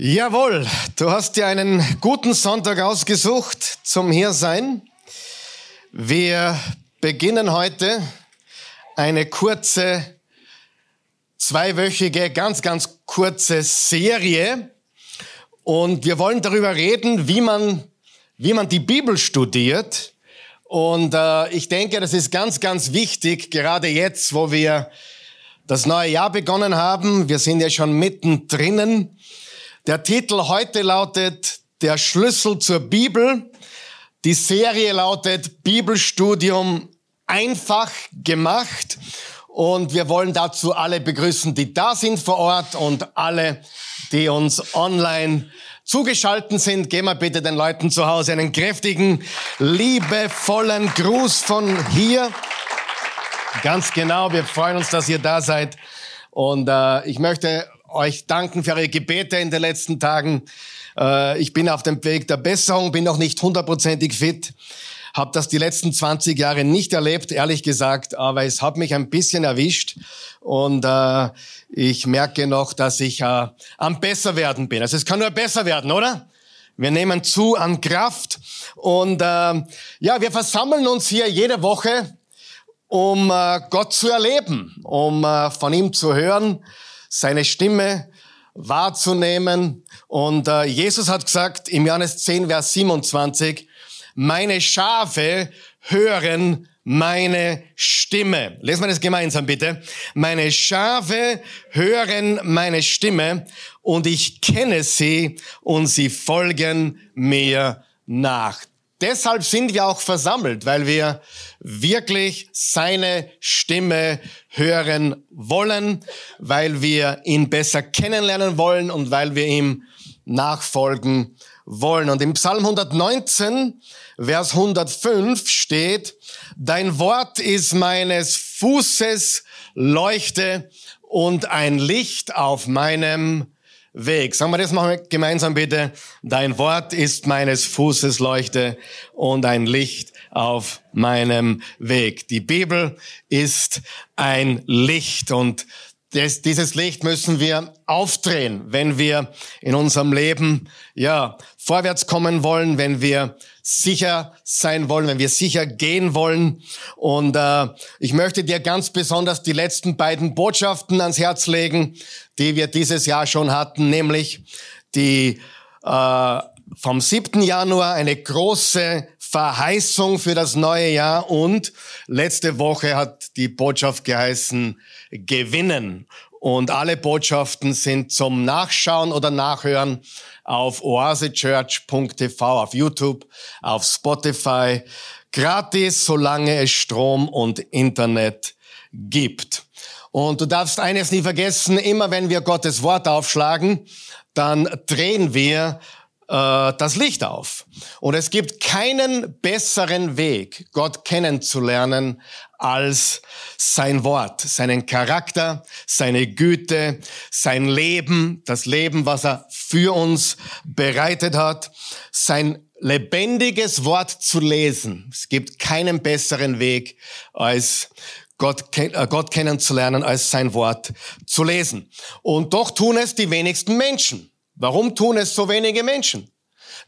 Jawohl, du hast dir einen guten Sonntag ausgesucht zum Hiersein. Wir beginnen heute eine kurze, zweiwöchige, ganz, ganz kurze Serie. Und wir wollen darüber reden, wie man, wie man die Bibel studiert. Und äh, ich denke, das ist ganz, ganz wichtig, gerade jetzt, wo wir das neue Jahr begonnen haben. Wir sind ja schon mittendrin. Der Titel heute lautet Der Schlüssel zur Bibel. Die Serie lautet Bibelstudium einfach gemacht. Und wir wollen dazu alle begrüßen, die da sind vor Ort und alle, die uns online zugeschalten sind. Gehen wir bitte den Leuten zu Hause einen kräftigen, liebevollen Gruß von hier. Ganz genau, wir freuen uns, dass ihr da seid. Und äh, ich möchte euch danken für eure Gebete in den letzten Tagen. Äh, ich bin auf dem Weg der Besserung, bin noch nicht hundertprozentig fit, habe das die letzten 20 Jahre nicht erlebt, ehrlich gesagt, aber es hat mich ein bisschen erwischt und äh, ich merke noch, dass ich äh, am besser werden bin. Also es kann nur besser werden, oder? Wir nehmen zu an Kraft und äh, ja, wir versammeln uns hier jede Woche, um äh, Gott zu erleben, um äh, von ihm zu hören, seine Stimme wahrzunehmen. Und äh, Jesus hat gesagt im Johannes 10, Vers 27, meine Schafe hören meine Stimme. Lesen wir das gemeinsam bitte. Meine Schafe hören meine Stimme und ich kenne sie und sie folgen mir nach. Deshalb sind wir auch versammelt, weil wir wirklich seine Stimme hören wollen, weil wir ihn besser kennenlernen wollen und weil wir ihm nachfolgen wollen. Und im Psalm 119, Vers 105 steht, Dein Wort ist meines Fußes Leuchte und ein Licht auf meinem Weg. Sagen wir das mal gemeinsam bitte. Dein Wort ist meines Fußes Leuchte und ein Licht auf meinem Weg. Die Bibel ist ein Licht und das, dieses Licht müssen wir aufdrehen, wenn wir in unserem Leben, ja, vorwärts kommen wollen, wenn wir sicher sein wollen, wenn wir sicher gehen wollen. Und äh, ich möchte dir ganz besonders die letzten beiden Botschaften ans Herz legen, die wir dieses Jahr schon hatten, nämlich die äh, vom 7. Januar eine große Verheißung für das neue Jahr und letzte Woche hat die Botschaft geheißen, gewinnen. Und alle Botschaften sind zum Nachschauen oder Nachhören auf oasechurch.tv, auf YouTube, auf Spotify, gratis, solange es Strom und Internet gibt. Und du darfst eines nie vergessen, immer wenn wir Gottes Wort aufschlagen, dann drehen wir äh, das Licht auf. Und es gibt keinen besseren Weg, Gott kennenzulernen, als sein Wort, seinen Charakter, seine Güte, sein Leben, das Leben, was er für uns bereitet hat, sein lebendiges Wort zu lesen. Es gibt keinen besseren Weg, als Gott, äh, Gott kennenzulernen, als sein Wort zu lesen. Und doch tun es die wenigsten Menschen. Warum tun es so wenige Menschen?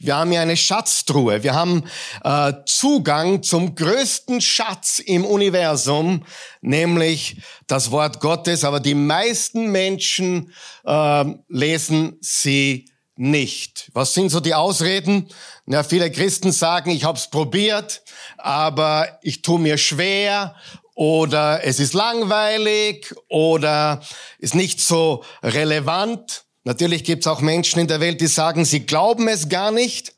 Wir haben hier eine Schatztruhe. Wir haben äh, Zugang zum größten Schatz im Universum, nämlich das Wort Gottes. Aber die meisten Menschen äh, lesen sie nicht. Was sind so die Ausreden? Ja, viele Christen sagen, ich habe es probiert, aber ich tue mir schwer oder es ist langweilig oder ist nicht so relevant. Natürlich gibt es auch Menschen in der Welt, die sagen, sie glauben es gar nicht.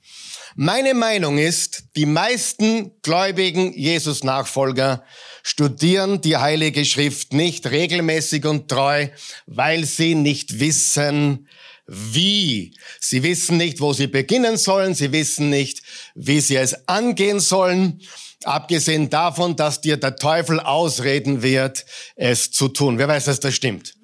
Meine Meinung ist, die meisten gläubigen Jesus-Nachfolger studieren die Heilige Schrift nicht regelmäßig und treu, weil sie nicht wissen, wie. Sie wissen nicht, wo sie beginnen sollen. Sie wissen nicht, wie sie es angehen sollen. Abgesehen davon, dass dir der Teufel ausreden wird, es zu tun. Wer weiß, dass das stimmt?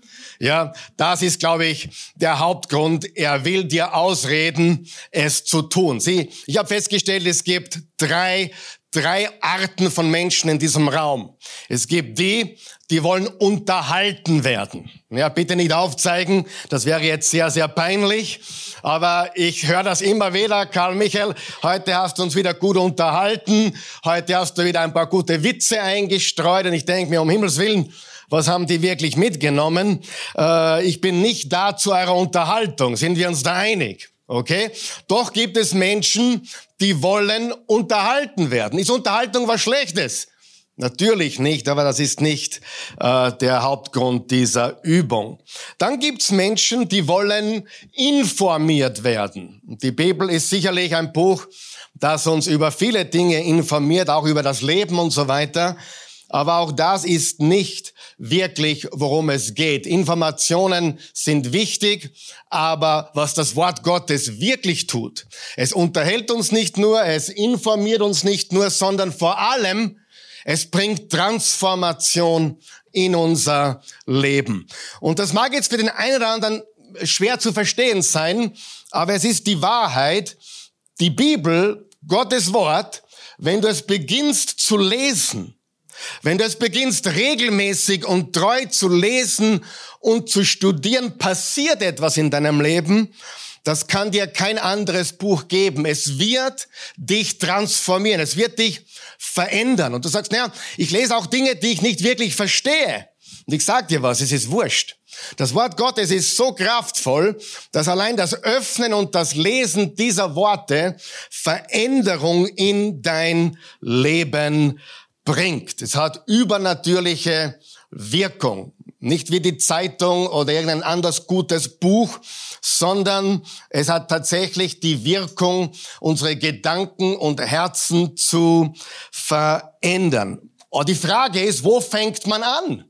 Ja, das ist, glaube ich, der Hauptgrund. Er will dir ausreden, es zu tun. Sieh, ich habe festgestellt, es gibt drei drei Arten von Menschen in diesem Raum. Es gibt die, die wollen unterhalten werden. Ja, bitte nicht aufzeigen, das wäre jetzt sehr, sehr peinlich. Aber ich höre das immer wieder, Karl Michael, heute hast du uns wieder gut unterhalten, heute hast du wieder ein paar gute Witze eingestreut und ich denke mir, um Himmels Willen, was haben die wirklich mitgenommen? Äh, ich bin nicht da zu eurer Unterhaltung, sind wir uns da einig? Okay? Doch gibt es Menschen, die wollen unterhalten werden. Ist Unterhaltung was Schlechtes? Natürlich nicht, aber das ist nicht äh, der Hauptgrund dieser Übung. Dann gibt's Menschen, die wollen informiert werden. Die Bibel ist sicherlich ein Buch, das uns über viele Dinge informiert, auch über das Leben und so weiter. Aber auch das ist nicht wirklich, worum es geht. Informationen sind wichtig, aber was das Wort Gottes wirklich tut, es unterhält uns nicht nur, es informiert uns nicht nur, sondern vor allem, es bringt Transformation in unser Leben. Und das mag jetzt für den einen oder anderen schwer zu verstehen sein, aber es ist die Wahrheit. Die Bibel, Gottes Wort, wenn du es beginnst zu lesen, wenn du es beginnst regelmäßig und treu zu lesen und zu studieren, passiert etwas in deinem Leben. Das kann dir kein anderes Buch geben. Es wird dich transformieren. Es wird dich verändern. Und du sagst, naja, ich lese auch Dinge, die ich nicht wirklich verstehe. Und ich sag dir was, es ist wurscht. Das Wort Gottes ist so kraftvoll, dass allein das Öffnen und das Lesen dieser Worte Veränderung in dein Leben bringt. Es hat übernatürliche Wirkung. Nicht wie die Zeitung oder irgendein anderes gutes Buch, sondern es hat tatsächlich die Wirkung, unsere Gedanken und Herzen zu verändern. Und die Frage ist, wo fängt man an?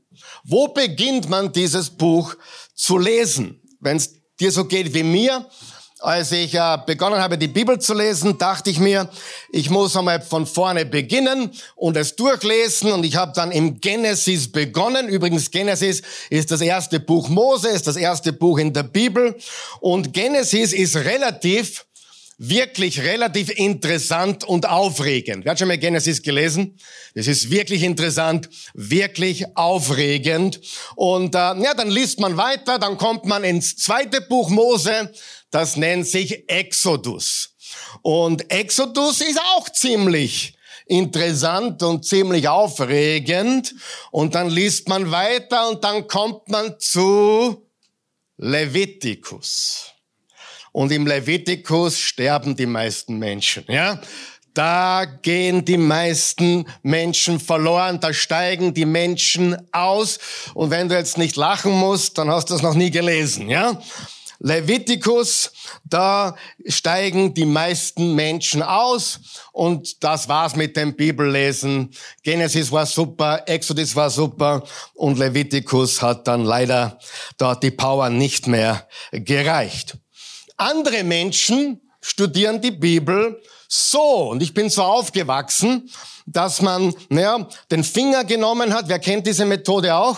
Wo beginnt man dieses Buch zu lesen? Wenn es dir so geht wie mir, als ich äh, begonnen habe, die Bibel zu lesen, dachte ich mir, ich muss einmal von vorne beginnen und es durchlesen. Und ich habe dann im Genesis begonnen. Übrigens, Genesis ist das erste Buch Mose, ist das erste Buch in der Bibel. Und Genesis ist relativ wirklich relativ interessant und aufregend. Wer hat schon mal Genesis gelesen? Es ist wirklich interessant, wirklich aufregend. Und äh, ja, dann liest man weiter, dann kommt man ins zweite Buch Mose, das nennt sich Exodus. Und Exodus ist auch ziemlich interessant und ziemlich aufregend. Und dann liest man weiter und dann kommt man zu Leviticus. Und im Levitikus sterben die meisten Menschen, ja? Da gehen die meisten Menschen verloren, da steigen die Menschen aus. Und wenn du jetzt nicht lachen musst, dann hast du es noch nie gelesen, ja? Levitikus, da steigen die meisten Menschen aus und das war's mit dem Bibellesen. Genesis war super, Exodus war super und Levitikus hat dann leider dort die Power nicht mehr gereicht. Andere Menschen studieren die Bibel so. Und ich bin so aufgewachsen, dass man, naja, den Finger genommen hat. Wer kennt diese Methode auch?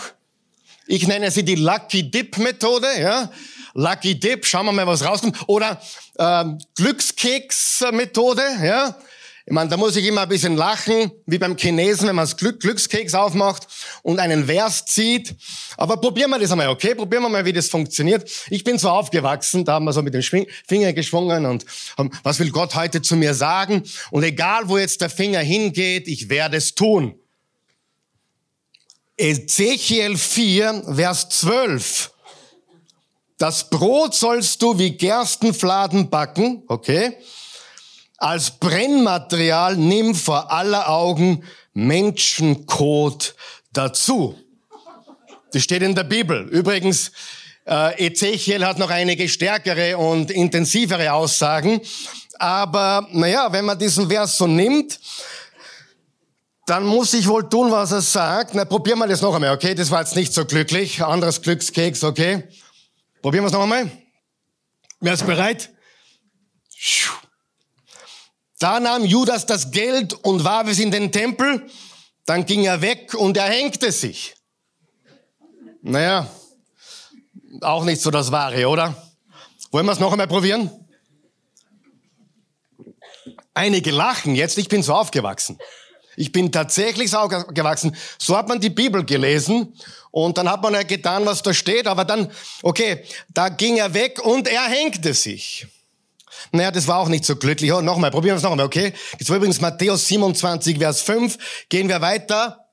Ich nenne sie die Lucky Dip Methode, ja. Lucky Dip, schauen wir mal, was rauskommt. Oder ähm, Glückskeks Methode, ja. Ich meine, da muss ich immer ein bisschen lachen, wie beim Chinesen, wenn man das Glück, Glückskeks aufmacht und einen Vers zieht. Aber probieren wir das einmal, okay? Probieren wir mal, wie das funktioniert. Ich bin so aufgewachsen, da haben wir so mit dem Finger geschwungen und haben, was will Gott heute zu mir sagen? Und egal, wo jetzt der Finger hingeht, ich werde es tun. Ezechiel 4, Vers 12. Das Brot sollst du wie Gerstenfladen backen, okay? als Brennmaterial nimm vor aller Augen Menschenkot dazu. Das steht in der Bibel. Übrigens, äh, Ezechiel hat noch einige stärkere und intensivere Aussagen. Aber naja, wenn man diesen Vers so nimmt, dann muss ich wohl tun, was er sagt. Na, probieren wir das noch einmal, okay? Das war jetzt nicht so glücklich. Anderes Glückskeks, okay? Probieren wir es noch einmal. Wer ist bereit? Da nahm Judas das Geld und warf es in den Tempel. Dann ging er weg und er hängte sich. Naja, auch nicht so das Wahre, oder? Wollen wir es noch einmal probieren? Einige lachen jetzt, ich bin so aufgewachsen. Ich bin tatsächlich so aufgewachsen. So hat man die Bibel gelesen und dann hat man ja getan, was da steht, aber dann, okay, da ging er weg und er hängte sich. Naja, das war auch nicht so glücklich. Oh, nochmal, probieren wir es nochmal, okay? Das war übrigens Matthäus 27, Vers 5. Gehen wir weiter.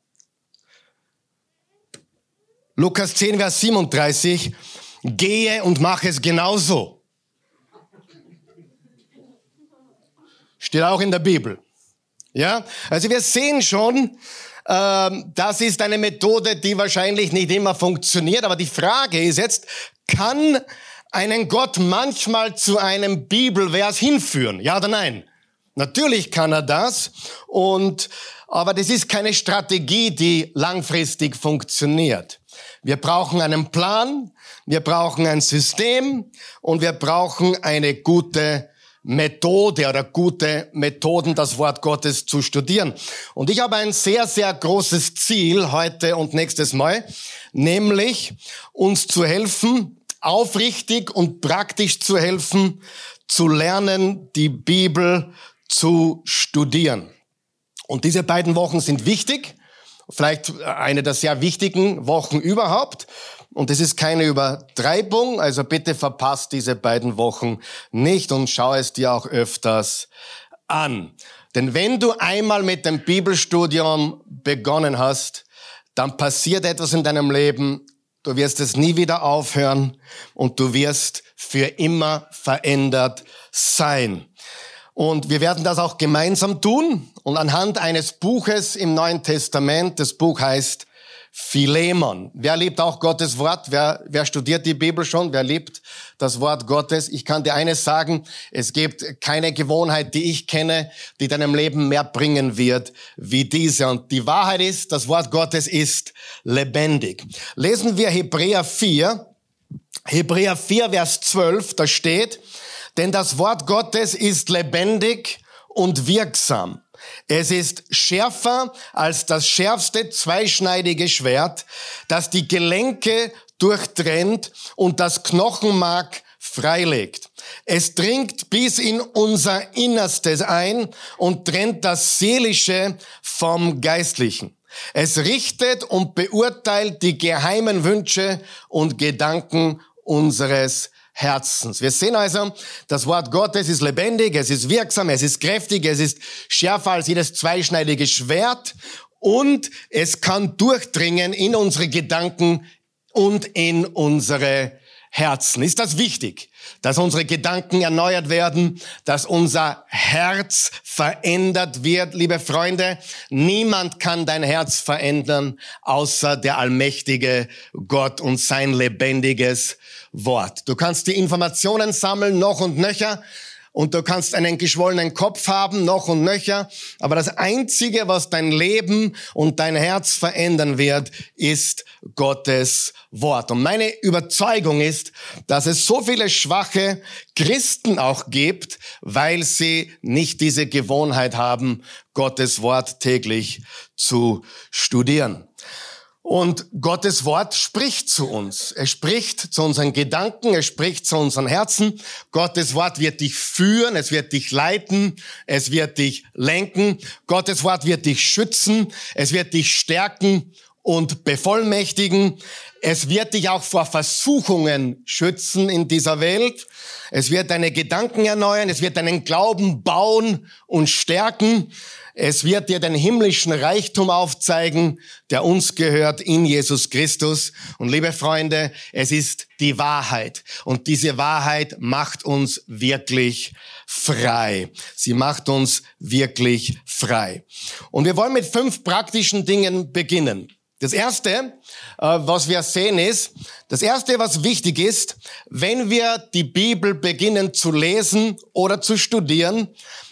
Lukas 10, Vers 37. Gehe und mach es genauso. Steht auch in der Bibel. Ja, also wir sehen schon, ähm, das ist eine Methode, die wahrscheinlich nicht immer funktioniert. Aber die Frage ist jetzt, kann einen Gott manchmal zu einem Bibelvers hinführen? Ja oder nein? Natürlich kann er das. Und, aber das ist keine Strategie, die langfristig funktioniert. Wir brauchen einen Plan, wir brauchen ein System und wir brauchen eine gute Methode oder gute Methoden, das Wort Gottes zu studieren. Und ich habe ein sehr, sehr großes Ziel heute und nächstes Mal, nämlich uns zu helfen, aufrichtig und praktisch zu helfen, zu lernen, die Bibel zu studieren. Und diese beiden Wochen sind wichtig, vielleicht eine der sehr wichtigen Wochen überhaupt. Und es ist keine Übertreibung, also bitte verpasst diese beiden Wochen nicht und schau es dir auch öfters an. Denn wenn du einmal mit dem Bibelstudium begonnen hast, dann passiert etwas in deinem Leben, du wirst es nie wieder aufhören und du wirst für immer verändert sein. Und wir werden das auch gemeinsam tun. Und anhand eines Buches im Neuen Testament, das Buch heißt Philemon. Wer liebt auch Gottes Wort? Wer, wer studiert die Bibel schon? Wer liebt das Wort Gottes? Ich kann dir eines sagen, es gibt keine Gewohnheit, die ich kenne, die deinem Leben mehr bringen wird wie diese. Und die Wahrheit ist, das Wort Gottes ist lebendig. Lesen wir Hebräer 4. Hebräer 4, Vers 12, da steht, denn das Wort Gottes ist lebendig und wirksam es ist schärfer als das schärfste zweischneidige Schwert, das die Gelenke durchtrennt und das Knochenmark freilegt. Es dringt bis in unser Innerstes ein und trennt das Seelische vom Geistlichen. Es richtet und beurteilt die geheimen Wünsche und Gedanken unseres Herzens. Wir sehen also, das Wort Gottes ist lebendig, es ist wirksam, es ist kräftig, es ist schärfer als jedes zweischneidige Schwert und es kann durchdringen in unsere Gedanken und in unsere Herzen. Ist das wichtig, dass unsere Gedanken erneuert werden, dass unser Herz verändert wird, liebe Freunde? Niemand kann dein Herz verändern, außer der allmächtige Gott und sein lebendiges Wort. Du kannst die Informationen sammeln, noch und nöcher, und du kannst einen geschwollenen Kopf haben, noch und nöcher, aber das Einzige, was dein Leben und dein Herz verändern wird, ist Gottes Wort. Und meine Überzeugung ist, dass es so viele schwache Christen auch gibt, weil sie nicht diese Gewohnheit haben, Gottes Wort täglich zu studieren. Und Gottes Wort spricht zu uns. Er spricht zu unseren Gedanken, er spricht zu unseren Herzen. Gottes Wort wird dich führen, es wird dich leiten, es wird dich lenken. Gottes Wort wird dich schützen, es wird dich stärken und bevollmächtigen. Es wird dich auch vor Versuchungen schützen in dieser Welt. Es wird deine Gedanken erneuern, es wird deinen Glauben bauen und stärken. Es wird dir den himmlischen Reichtum aufzeigen, der uns gehört in Jesus Christus. Und liebe Freunde, es ist die Wahrheit. Und diese Wahrheit macht uns wirklich frei. Sie macht uns wirklich frei. Und wir wollen mit fünf praktischen Dingen beginnen. Das erste, äh, was wir sehen ist, das erste, was wichtig ist, wenn wir die Bibel beginnen zu lesen oder zu studieren,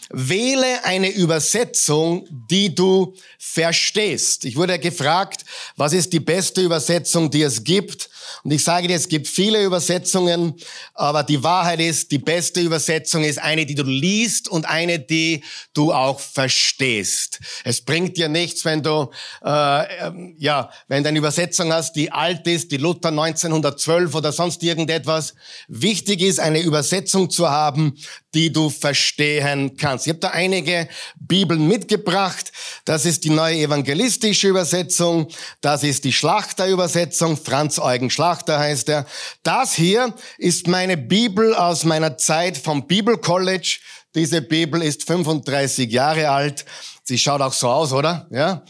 Wähle eine Übersetzung, die du verstehst. Ich wurde gefragt, was ist die beste Übersetzung, die es gibt? Und ich sage dir, es gibt viele Übersetzungen, aber die Wahrheit ist, die beste Übersetzung ist eine, die du liest und eine, die du auch verstehst. Es bringt dir nichts, wenn du, äh, ähm, ja, wenn du eine Übersetzung hast, die alt ist, die Luther 1912 oder sonst irgendetwas. Wichtig ist, eine Übersetzung zu haben, die du verstehen kannst. Ich habe da einige Bibeln mitgebracht. Das ist die neue evangelistische Übersetzung. Das ist die Schlachterübersetzung. Franz Eugen Schlachter heißt er. Das hier ist meine Bibel aus meiner Zeit vom Bible College. Diese Bibel ist 35 Jahre alt. Sie schaut auch so aus, oder? Ja.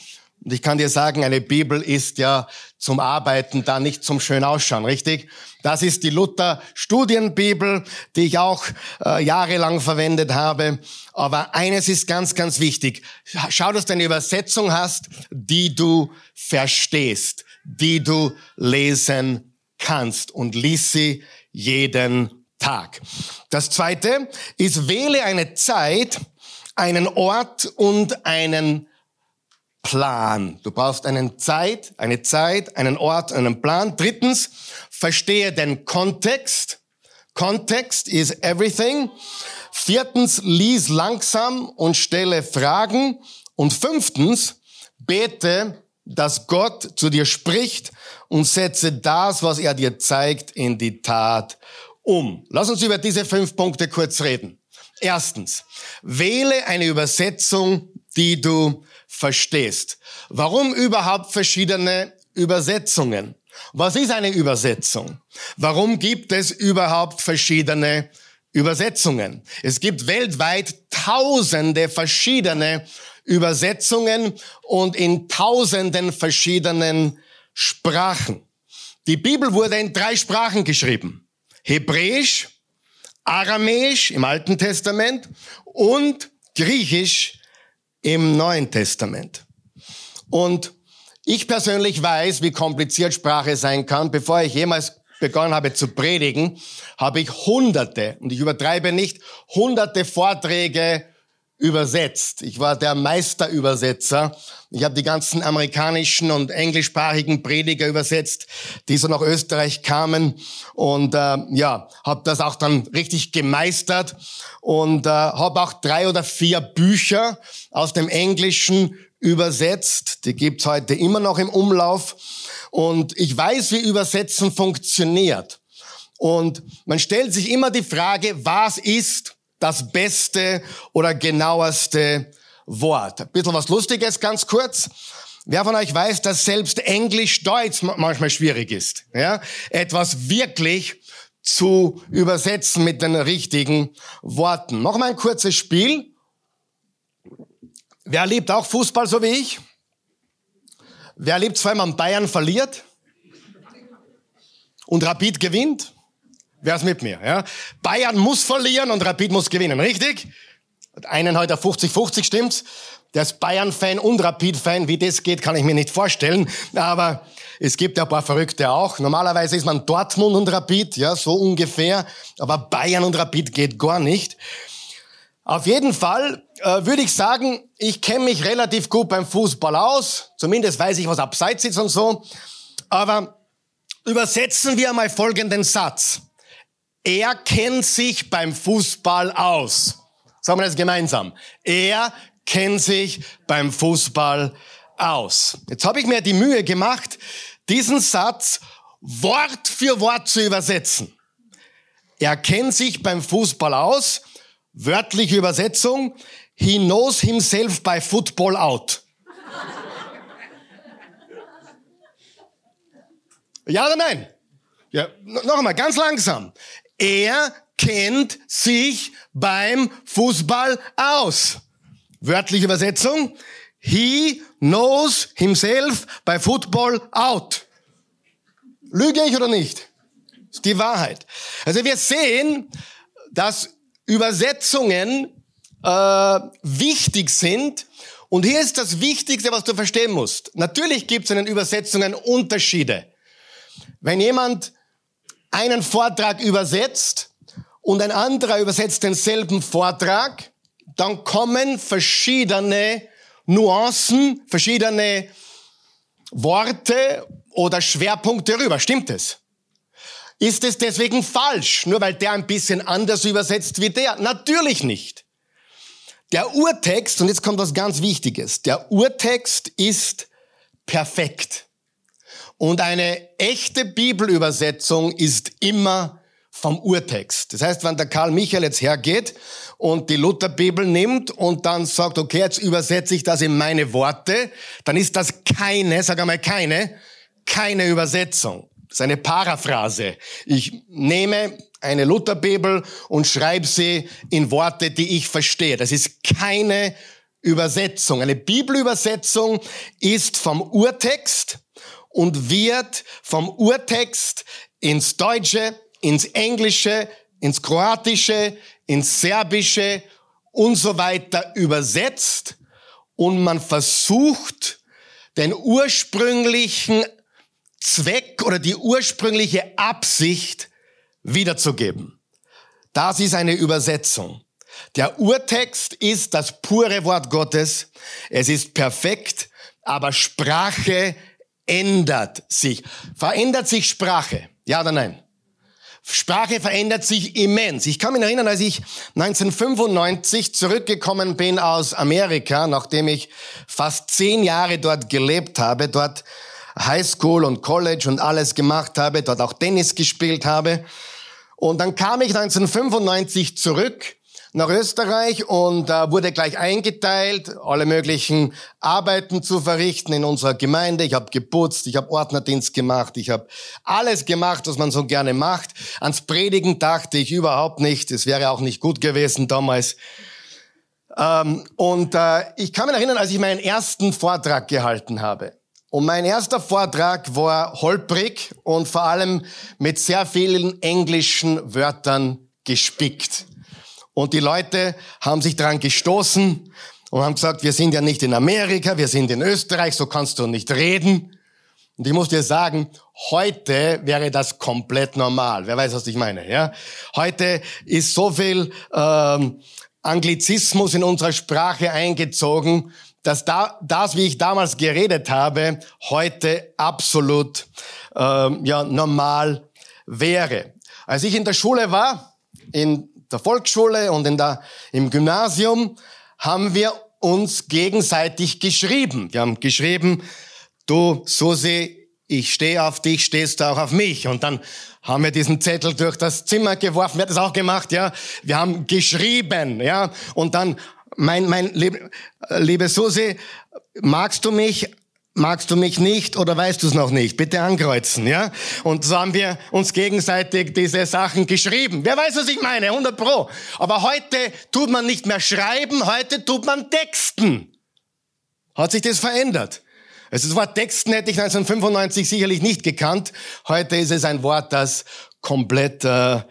Und ich kann dir sagen, eine Bibel ist ja zum Arbeiten da, nicht zum schön ausschauen, richtig? Das ist die Luther Studienbibel, die ich auch äh, jahrelang verwendet habe. Aber eines ist ganz, ganz wichtig. Schau, dass du eine Übersetzung hast, die du verstehst, die du lesen kannst und lies sie jeden Tag. Das zweite ist, wähle eine Zeit, einen Ort und einen Plan. Du brauchst einen Zeit, eine Zeit, einen Ort, einen Plan. Drittens, verstehe den Kontext. Kontext is everything. Viertens, lies langsam und stelle Fragen. Und fünftens, bete, dass Gott zu dir spricht und setze das, was er dir zeigt, in die Tat um. Lass uns über diese fünf Punkte kurz reden. Erstens, wähle eine Übersetzung, die du verstehst. Warum überhaupt verschiedene Übersetzungen? Was ist eine Übersetzung? Warum gibt es überhaupt verschiedene Übersetzungen? Es gibt weltweit tausende verschiedene Übersetzungen und in tausenden verschiedenen Sprachen. Die Bibel wurde in drei Sprachen geschrieben. Hebräisch, Aramäisch im Alten Testament und Griechisch im Neuen Testament. Und ich persönlich weiß, wie kompliziert Sprache sein kann. Bevor ich jemals begonnen habe zu predigen, habe ich hunderte, und ich übertreibe nicht, hunderte Vorträge übersetzt. Ich war der Meisterübersetzer. Ich habe die ganzen amerikanischen und englischsprachigen Prediger übersetzt, die so nach Österreich kamen und äh, ja, habe das auch dann richtig gemeistert und äh, habe auch drei oder vier Bücher aus dem Englischen übersetzt. Die gibt's heute immer noch im Umlauf und ich weiß, wie Übersetzen funktioniert. Und man stellt sich immer die Frage, was ist das beste oder genaueste Wort. Ein bisschen was Lustiges, ganz kurz. Wer von euch weiß, dass selbst Englisch, Deutsch manchmal schwierig ist? Ja? Etwas wirklich zu übersetzen mit den richtigen Worten. Noch mal ein kurzes Spiel. Wer liebt auch Fußball so wie ich? Wer liebt vor allem an Bayern verliert? Und Rapid gewinnt? Wer ist mit mir? Ja? Bayern muss verlieren und Rapid muss gewinnen, richtig? Einen heute 50-50 stimmt's. Der ist Bayern-Fan und Rapid-Fan. Wie das geht, kann ich mir nicht vorstellen. Aber es gibt ja ein paar Verrückte auch. Normalerweise ist man Dortmund und Rapid, ja, so ungefähr. Aber Bayern und Rapid geht gar nicht. Auf jeden Fall äh, würde ich sagen, ich kenne mich relativ gut beim Fußball aus. Zumindest weiß ich, was abseits ist und so. Aber übersetzen wir mal folgenden Satz. Er kennt sich beim Fußball aus. Sagen wir das gemeinsam. Er kennt sich beim Fußball aus. Jetzt habe ich mir die Mühe gemacht, diesen Satz Wort für Wort zu übersetzen. Er kennt sich beim Fußball aus. Wörtliche Übersetzung. He knows himself by football out. Ja oder nein? Ja, noch einmal, ganz langsam. Er kennt sich beim Fußball aus. Wörtliche Übersetzung. He knows himself by football out. Lüge ich oder nicht? Ist die Wahrheit. Also wir sehen, dass Übersetzungen äh, wichtig sind. Und hier ist das Wichtigste, was du verstehen musst. Natürlich gibt es in den Übersetzungen Unterschiede. Wenn jemand einen Vortrag übersetzt und ein anderer übersetzt denselben Vortrag, dann kommen verschiedene Nuancen, verschiedene Worte oder Schwerpunkte rüber. Stimmt es? Ist es deswegen falsch, nur weil der ein bisschen anders übersetzt wie der? Natürlich nicht. Der Urtext, und jetzt kommt was ganz Wichtiges, der Urtext ist perfekt. Und eine echte Bibelübersetzung ist immer vom Urtext. Das heißt, wenn der Karl Michael jetzt hergeht und die Lutherbibel nimmt und dann sagt, okay, jetzt übersetze ich das in meine Worte, dann ist das keine, sag einmal keine, keine Übersetzung. Das ist eine Paraphrase. Ich nehme eine Lutherbibel und schreibe sie in Worte, die ich verstehe. Das ist keine Übersetzung. Eine Bibelübersetzung ist vom Urtext und wird vom Urtext ins Deutsche, ins Englische, ins Kroatische, ins Serbische und so weiter übersetzt und man versucht, den ursprünglichen Zweck oder die ursprüngliche Absicht wiederzugeben. Das ist eine Übersetzung. Der Urtext ist das pure Wort Gottes. Es ist perfekt, aber Sprache ändert sich. Verändert sich Sprache? Ja oder nein? Sprache verändert sich immens. Ich kann mich erinnern, als ich 1995 zurückgekommen bin aus Amerika, nachdem ich fast zehn Jahre dort gelebt habe, dort Highschool und College und alles gemacht habe, dort auch Tennis gespielt habe. Und dann kam ich 1995 zurück nach Österreich und äh, wurde gleich eingeteilt, alle möglichen Arbeiten zu verrichten in unserer Gemeinde. Ich habe geputzt, ich habe Ordnerdienst gemacht, ich habe alles gemacht, was man so gerne macht. Ans Predigen dachte ich überhaupt nicht. Es wäre auch nicht gut gewesen damals. Ähm, und äh, ich kann mich erinnern, als ich meinen ersten Vortrag gehalten habe. Und mein erster Vortrag war holprig und vor allem mit sehr vielen englischen Wörtern gespickt. Und die Leute haben sich daran gestoßen und haben gesagt, wir sind ja nicht in Amerika, wir sind in Österreich, so kannst du nicht reden. Und ich muss dir sagen, heute wäre das komplett normal. Wer weiß, was ich meine? Ja, heute ist so viel ähm, Anglizismus in unserer Sprache eingezogen, dass da, das, wie ich damals geredet habe, heute absolut ähm, ja normal wäre. Als ich in der Schule war, in der Volksschule und in der, im Gymnasium haben wir uns gegenseitig geschrieben. Wir haben geschrieben, du Susi, ich stehe auf dich, stehst du auch auf mich. Und dann haben wir diesen Zettel durch das Zimmer geworfen. Wer hat das auch gemacht? Ja, wir haben geschrieben. Ja, und dann mein, mein liebe, liebe Susi, magst du mich? Magst du mich nicht oder weißt du es noch nicht? Bitte ankreuzen, ja? Und so haben wir uns gegenseitig diese Sachen geschrieben. Wer weiß, was ich meine? 100 Pro. Aber heute tut man nicht mehr schreiben, heute tut man texten. Hat sich das verändert? Also das Wort Texten hätte ich 1995 sicherlich nicht gekannt. Heute ist es ein Wort, das komplett äh,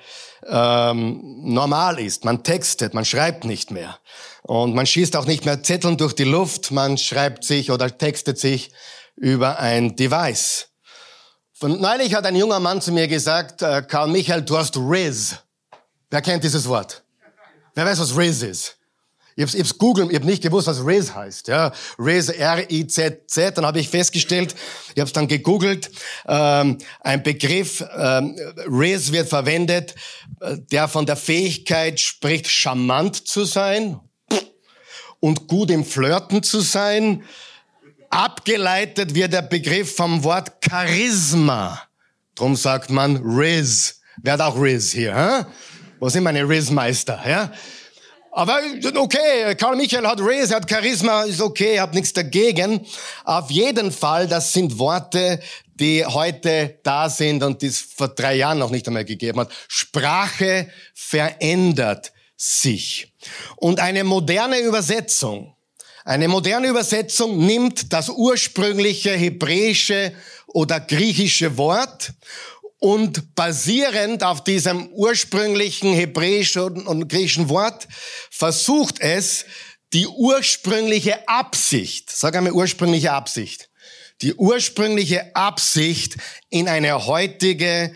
ähm, normal ist. Man textet, man schreibt nicht mehr. Und man schießt auch nicht mehr Zetteln durch die Luft, man schreibt sich oder textet sich über ein Device. Von neulich hat ein junger Mann zu mir gesagt, äh, Karl Michael, du hast Riz. Wer kennt dieses Wort? Wer weiß, was Riz ist? Ich hab's, ich hab's googeln, ich hab nicht gewusst, was Riz heißt. Ja, Riz, R-I-Z-Z. Dann habe ich festgestellt, ich habe es dann gegoogelt, ähm, ein Begriff, ähm, Riz wird verwendet, äh, der von der Fähigkeit spricht, charmant zu sein, und gut im Flirten zu sein. Abgeleitet wird der Begriff vom Wort Charisma. Drum sagt man Riz. Wer hat auch Riz hier? Hä? Wo sind meine Riz-Meister? Ja? Aber okay, Karl Michael hat Riz, er hat Charisma, ist okay, ich habe nichts dagegen. Auf jeden Fall, das sind Worte, die heute da sind und die es vor drei Jahren noch nicht einmal gegeben hat. Sprache verändert sich. Und eine moderne Übersetzung, eine moderne Übersetzung nimmt das ursprüngliche hebräische oder griechische Wort und basierend auf diesem ursprünglichen hebräischen und griechischen Wort versucht es, die ursprüngliche Absicht, sag einmal ursprüngliche Absicht, die ursprüngliche Absicht in eine heutige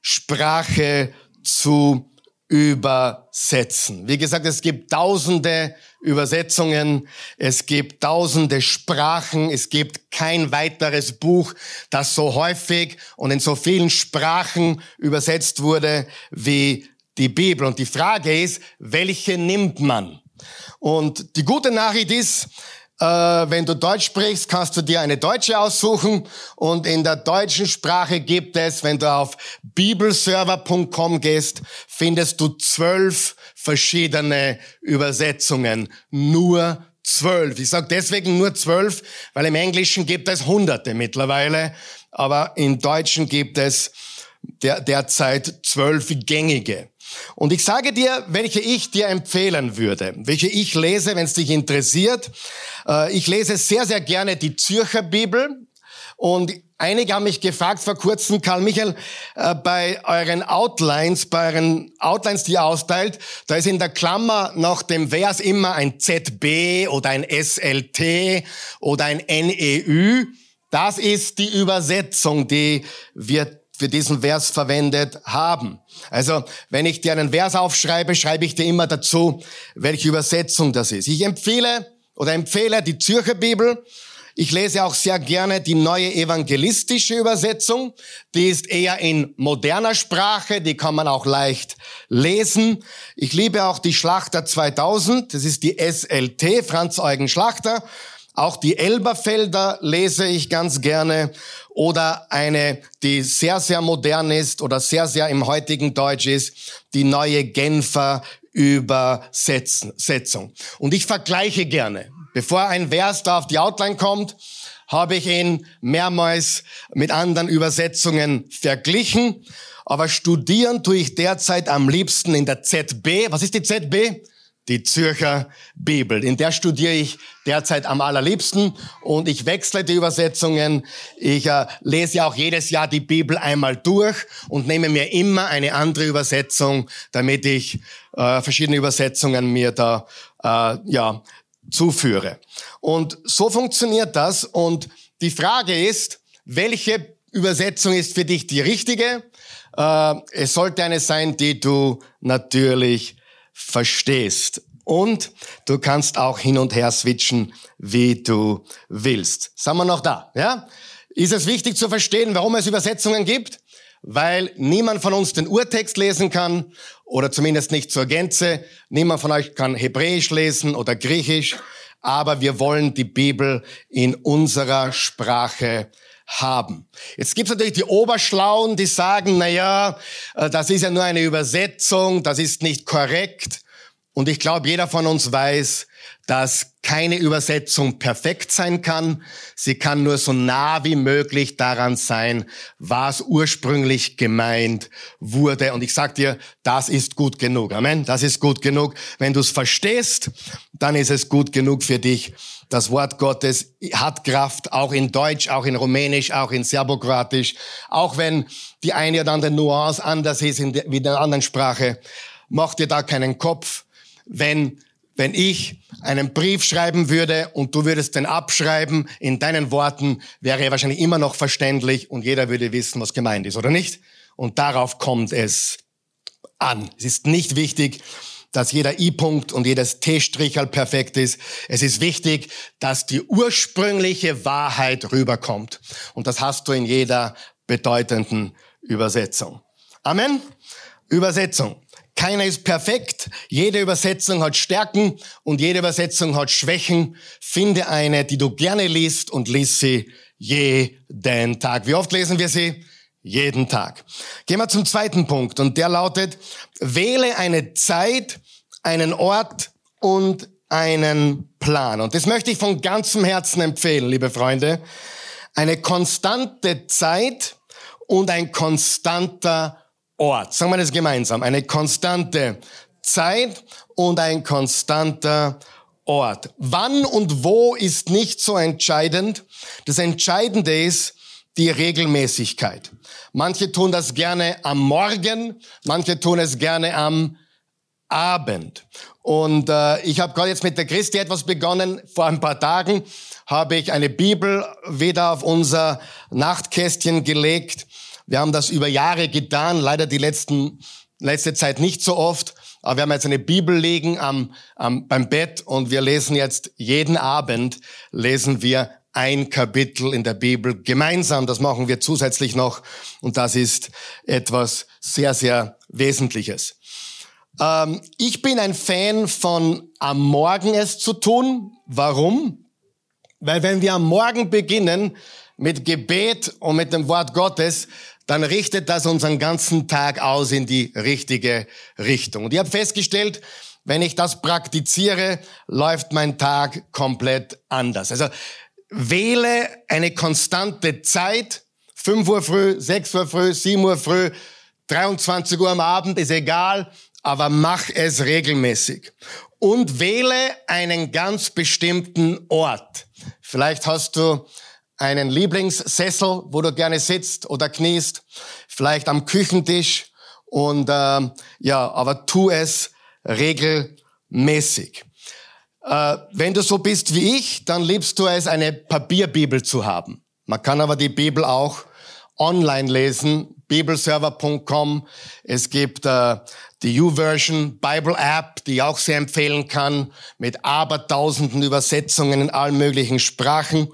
Sprache zu übersetzen. Wie gesagt, es gibt tausende Übersetzungen, es gibt tausende Sprachen, es gibt kein weiteres Buch, das so häufig und in so vielen Sprachen übersetzt wurde wie die Bibel. Und die Frage ist, welche nimmt man? Und die gute Nachricht ist, äh, wenn du Deutsch sprichst, kannst du dir eine deutsche aussuchen und in der deutschen Sprache gibt es, wenn du auf bibelserver.com gehst, findest du zwölf verschiedene Übersetzungen. Nur zwölf. Ich sage deswegen nur zwölf, weil im Englischen gibt es hunderte mittlerweile, aber im Deutschen gibt es der, derzeit zwölf gängige. Und ich sage dir, welche ich dir empfehlen würde, welche ich lese, wenn es dich interessiert. Äh, ich lese sehr, sehr gerne die Zürcher Bibel. Und einige haben mich gefragt vor kurzem, Karl Michael, äh, bei euren Outlines, bei euren Outlines, die ihr austeilt, da ist in der Klammer nach dem Vers immer ein ZB oder ein SLT oder ein NEU. Das ist die Übersetzung, die wir für diesen Vers verwendet haben. Also, wenn ich dir einen Vers aufschreibe, schreibe ich dir immer dazu, welche Übersetzung das ist. Ich empfehle oder empfehle die Zürcher Bibel. Ich lese auch sehr gerne die neue evangelistische Übersetzung. Die ist eher in moderner Sprache, die kann man auch leicht lesen. Ich liebe auch die Schlachter 2000, das ist die SLT, Franz Eugen Schlachter. Auch die Elberfelder lese ich ganz gerne oder eine, die sehr, sehr modern ist oder sehr, sehr im heutigen Deutsch ist, die neue Genfer Übersetzung. Und ich vergleiche gerne. Bevor ein Vers da auf die Outline kommt, habe ich ihn mehrmals mit anderen Übersetzungen verglichen. Aber studieren tue ich derzeit am liebsten in der ZB. Was ist die ZB? Die Zürcher Bibel. In der studiere ich derzeit am allerliebsten und ich wechsle die Übersetzungen. Ich äh, lese ja auch jedes Jahr die Bibel einmal durch und nehme mir immer eine andere Übersetzung, damit ich äh, verschiedene Übersetzungen mir da äh, ja zuführe. Und so funktioniert das und die Frage ist, welche Übersetzung ist für dich die richtige? Äh, es sollte eine sein, die du natürlich verstehst. Und du kannst auch hin und her switchen, wie du willst. Sind wir noch da? Ja? Ist es wichtig zu verstehen, warum es Übersetzungen gibt? Weil niemand von uns den Urtext lesen kann oder zumindest nicht zur Gänze. Niemand von euch kann Hebräisch lesen oder Griechisch. Aber wir wollen die Bibel in unserer Sprache haben. Jetzt gibt's natürlich die Oberschlauen, die sagen, na ja, äh, das ist ja nur eine Übersetzung, das ist nicht korrekt. Und ich glaube, jeder von uns weiß, dass keine Übersetzung perfekt sein kann. Sie kann nur so nah wie möglich daran sein, was ursprünglich gemeint wurde. Und ich sag dir, das ist gut genug. Amen. Das ist gut genug. Wenn du es verstehst, dann ist es gut genug für dich. Das Wort Gottes hat Kraft, auch in Deutsch, auch in Rumänisch, auch in Serbokroatisch, auch wenn die eine oder andere Nuance anders ist wie in der anderen Sprache. Mach dir da keinen Kopf. Wenn, wenn ich einen Brief schreiben würde und du würdest den abschreiben in deinen Worten, wäre er wahrscheinlich immer noch verständlich und jeder würde wissen, was gemeint ist, oder nicht? Und darauf kommt es an. Es ist nicht wichtig, dass jeder I-Punkt und jedes T-Strichel perfekt ist. Es ist wichtig, dass die ursprüngliche Wahrheit rüberkommt. Und das hast du in jeder bedeutenden Übersetzung. Amen. Übersetzung. Keiner ist perfekt. Jede Übersetzung hat Stärken und jede Übersetzung hat Schwächen. Finde eine, die du gerne liest und lies sie jeden Tag. Wie oft lesen wir sie? Jeden Tag. Gehen wir zum zweiten Punkt und der lautet, wähle eine Zeit, einen Ort und einen Plan. Und das möchte ich von ganzem Herzen empfehlen, liebe Freunde. Eine konstante Zeit und ein konstanter Ort. Sagen wir das gemeinsam. Eine konstante Zeit und ein konstanter Ort. Wann und wo ist nicht so entscheidend. Das Entscheidende ist die Regelmäßigkeit. Manche tun das gerne am Morgen, manche tun es gerne am Abend. Und äh, ich habe gerade jetzt mit der Christi etwas begonnen. Vor ein paar Tagen habe ich eine Bibel wieder auf unser Nachtkästchen gelegt. Wir haben das über Jahre getan. Leider die letzten letzte Zeit nicht so oft, aber wir haben jetzt eine Bibel liegen am, am, beim Bett und wir lesen jetzt jeden Abend, lesen wir ein Kapitel in der Bibel gemeinsam. Das machen wir zusätzlich noch und das ist etwas sehr, sehr Wesentliches. Ähm, ich bin ein Fan von am Morgen es zu tun. Warum? Weil wenn wir am Morgen beginnen mit Gebet und mit dem Wort Gottes, dann richtet das unseren ganzen Tag aus in die richtige Richtung. Und ich habe festgestellt, wenn ich das praktiziere, läuft mein Tag komplett anders. Also wähle eine konstante Zeit, 5 Uhr früh, 6 Uhr früh, 7 Uhr früh, 23 Uhr am Abend, ist egal, aber mach es regelmäßig. Und wähle einen ganz bestimmten Ort. Vielleicht hast du einen Lieblingssessel, wo du gerne sitzt oder kniest, vielleicht am Küchentisch und äh, ja, aber tu es regelmäßig. Äh, wenn du so bist wie ich, dann liebst du es, eine Papierbibel zu haben. Man kann aber die Bibel auch online lesen, bibelserver.com. Es gibt äh, die U-Version Bible App, die ich auch sehr empfehlen kann, mit abertausenden Übersetzungen in allen möglichen Sprachen.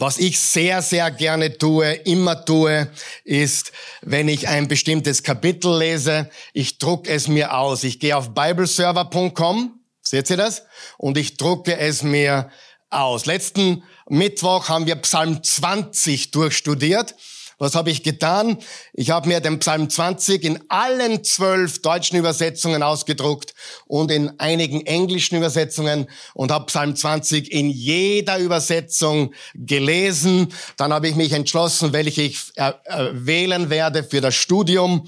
Was ich sehr, sehr gerne tue, immer tue, ist, wenn ich ein bestimmtes Kapitel lese, ich drucke es mir aus. Ich gehe auf bibleserver.com, seht ihr das? Und ich drucke es mir aus. Letzten Mittwoch haben wir Psalm 20 durchstudiert. Was habe ich getan? Ich habe mir den Psalm 20 in allen zwölf deutschen Übersetzungen ausgedruckt und in einigen englischen Übersetzungen und habe Psalm 20 in jeder Übersetzung gelesen. Dann habe ich mich entschlossen, welche ich äh, äh, wählen werde für das Studium.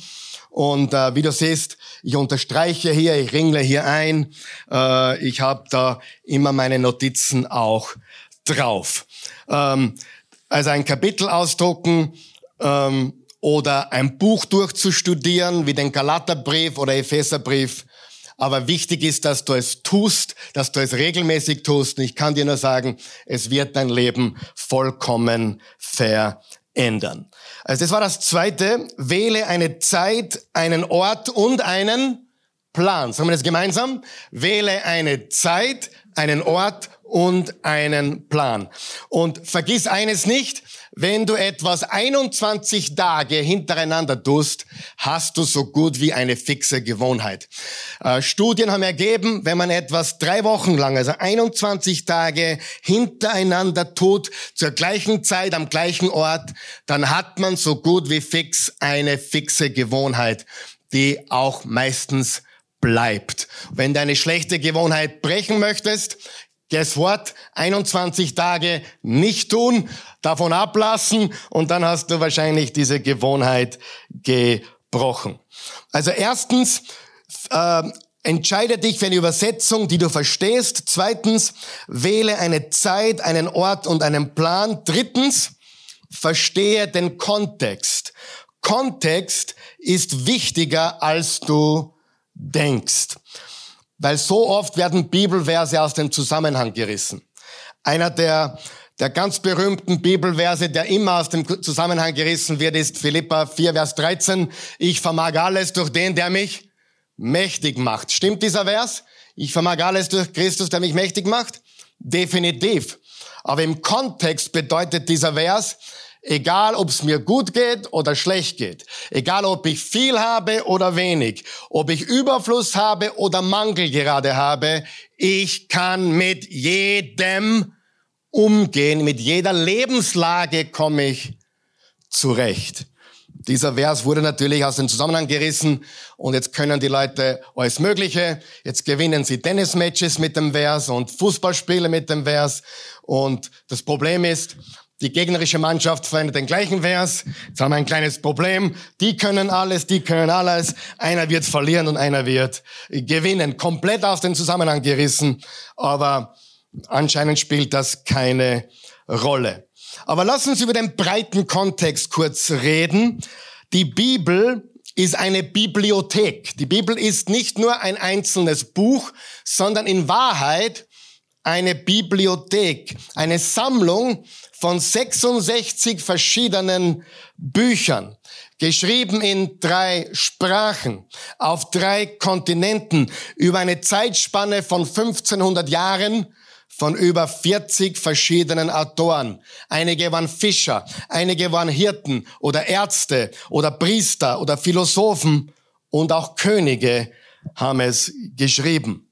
Und äh, wie du siehst, ich unterstreiche hier, ich ringle hier ein. Äh, ich habe da immer meine Notizen auch drauf. Ähm, also ein Kapitel ausdrucken, ähm, oder ein Buch durchzustudieren, wie den Galaterbrief oder Epheserbrief. Aber wichtig ist, dass du es tust, dass du es regelmäßig tust. Und ich kann dir nur sagen, es wird dein Leben vollkommen verändern. Also das war das Zweite. Wähle eine Zeit, einen Ort und einen Plan. Sagen wir das gemeinsam? Wähle eine Zeit, einen Ort und einen Plan. Und vergiss eines nicht, wenn du etwas 21 Tage hintereinander tust, hast du so gut wie eine fixe Gewohnheit. Äh, Studien haben ergeben, wenn man etwas drei Wochen lang, also 21 Tage hintereinander tut, zur gleichen Zeit, am gleichen Ort, dann hat man so gut wie fix eine fixe Gewohnheit, die auch meistens bleibt. Wenn du eine schlechte Gewohnheit brechen möchtest, guess what? 21 Tage nicht tun, davon ablassen und dann hast du wahrscheinlich diese Gewohnheit gebrochen. Also erstens, äh, entscheide dich für eine Übersetzung, die du verstehst. Zweitens, wähle eine Zeit, einen Ort und einen Plan. Drittens, verstehe den Kontext. Kontext ist wichtiger, als du denkst. Weil so oft werden Bibelverse aus dem Zusammenhang gerissen. Einer der der ganz berühmten Bibelverse, der immer aus dem Zusammenhang gerissen wird, ist Philippa 4, Vers 13. Ich vermag alles durch den, der mich mächtig macht. Stimmt dieser Vers? Ich vermag alles durch Christus, der mich mächtig macht? Definitiv. Aber im Kontext bedeutet dieser Vers, egal ob es mir gut geht oder schlecht geht, egal ob ich viel habe oder wenig, ob ich Überfluss habe oder Mangel gerade habe, ich kann mit jedem umgehen, mit jeder Lebenslage komme ich zurecht. Dieser Vers wurde natürlich aus dem Zusammenhang gerissen und jetzt können die Leute alles Mögliche. Jetzt gewinnen sie Tennismatches mit dem Vers und Fußballspiele mit dem Vers. Und das Problem ist, die gegnerische Mannschaft verwendet den gleichen Vers. Jetzt haben wir ein kleines Problem. Die können alles, die können alles. Einer wird verlieren und einer wird gewinnen. Komplett aus dem Zusammenhang gerissen. Aber Anscheinend spielt das keine Rolle. Aber lass uns über den breiten Kontext kurz reden. Die Bibel ist eine Bibliothek. Die Bibel ist nicht nur ein einzelnes Buch, sondern in Wahrheit eine Bibliothek, eine Sammlung von 66 verschiedenen Büchern geschrieben in drei Sprachen, auf drei Kontinenten, über eine Zeitspanne von 1500 Jahren, von über 40 verschiedenen Autoren. Einige waren Fischer, einige waren Hirten oder Ärzte oder Priester oder Philosophen und auch Könige haben es geschrieben.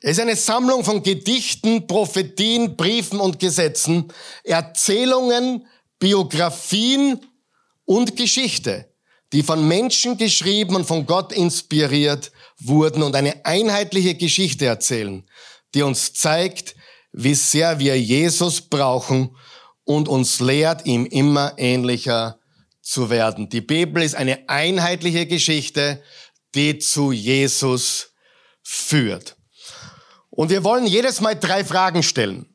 Es ist eine Sammlung von Gedichten, Prophetien, Briefen und Gesetzen, Erzählungen, Biografien und Geschichte, die von Menschen geschrieben und von Gott inspiriert wurden und eine einheitliche Geschichte erzählen, die uns zeigt, wie sehr wir Jesus brauchen und uns lehrt, ihm immer ähnlicher zu werden. Die Bibel ist eine einheitliche Geschichte, die zu Jesus führt. Und wir wollen jedes Mal drei Fragen stellen.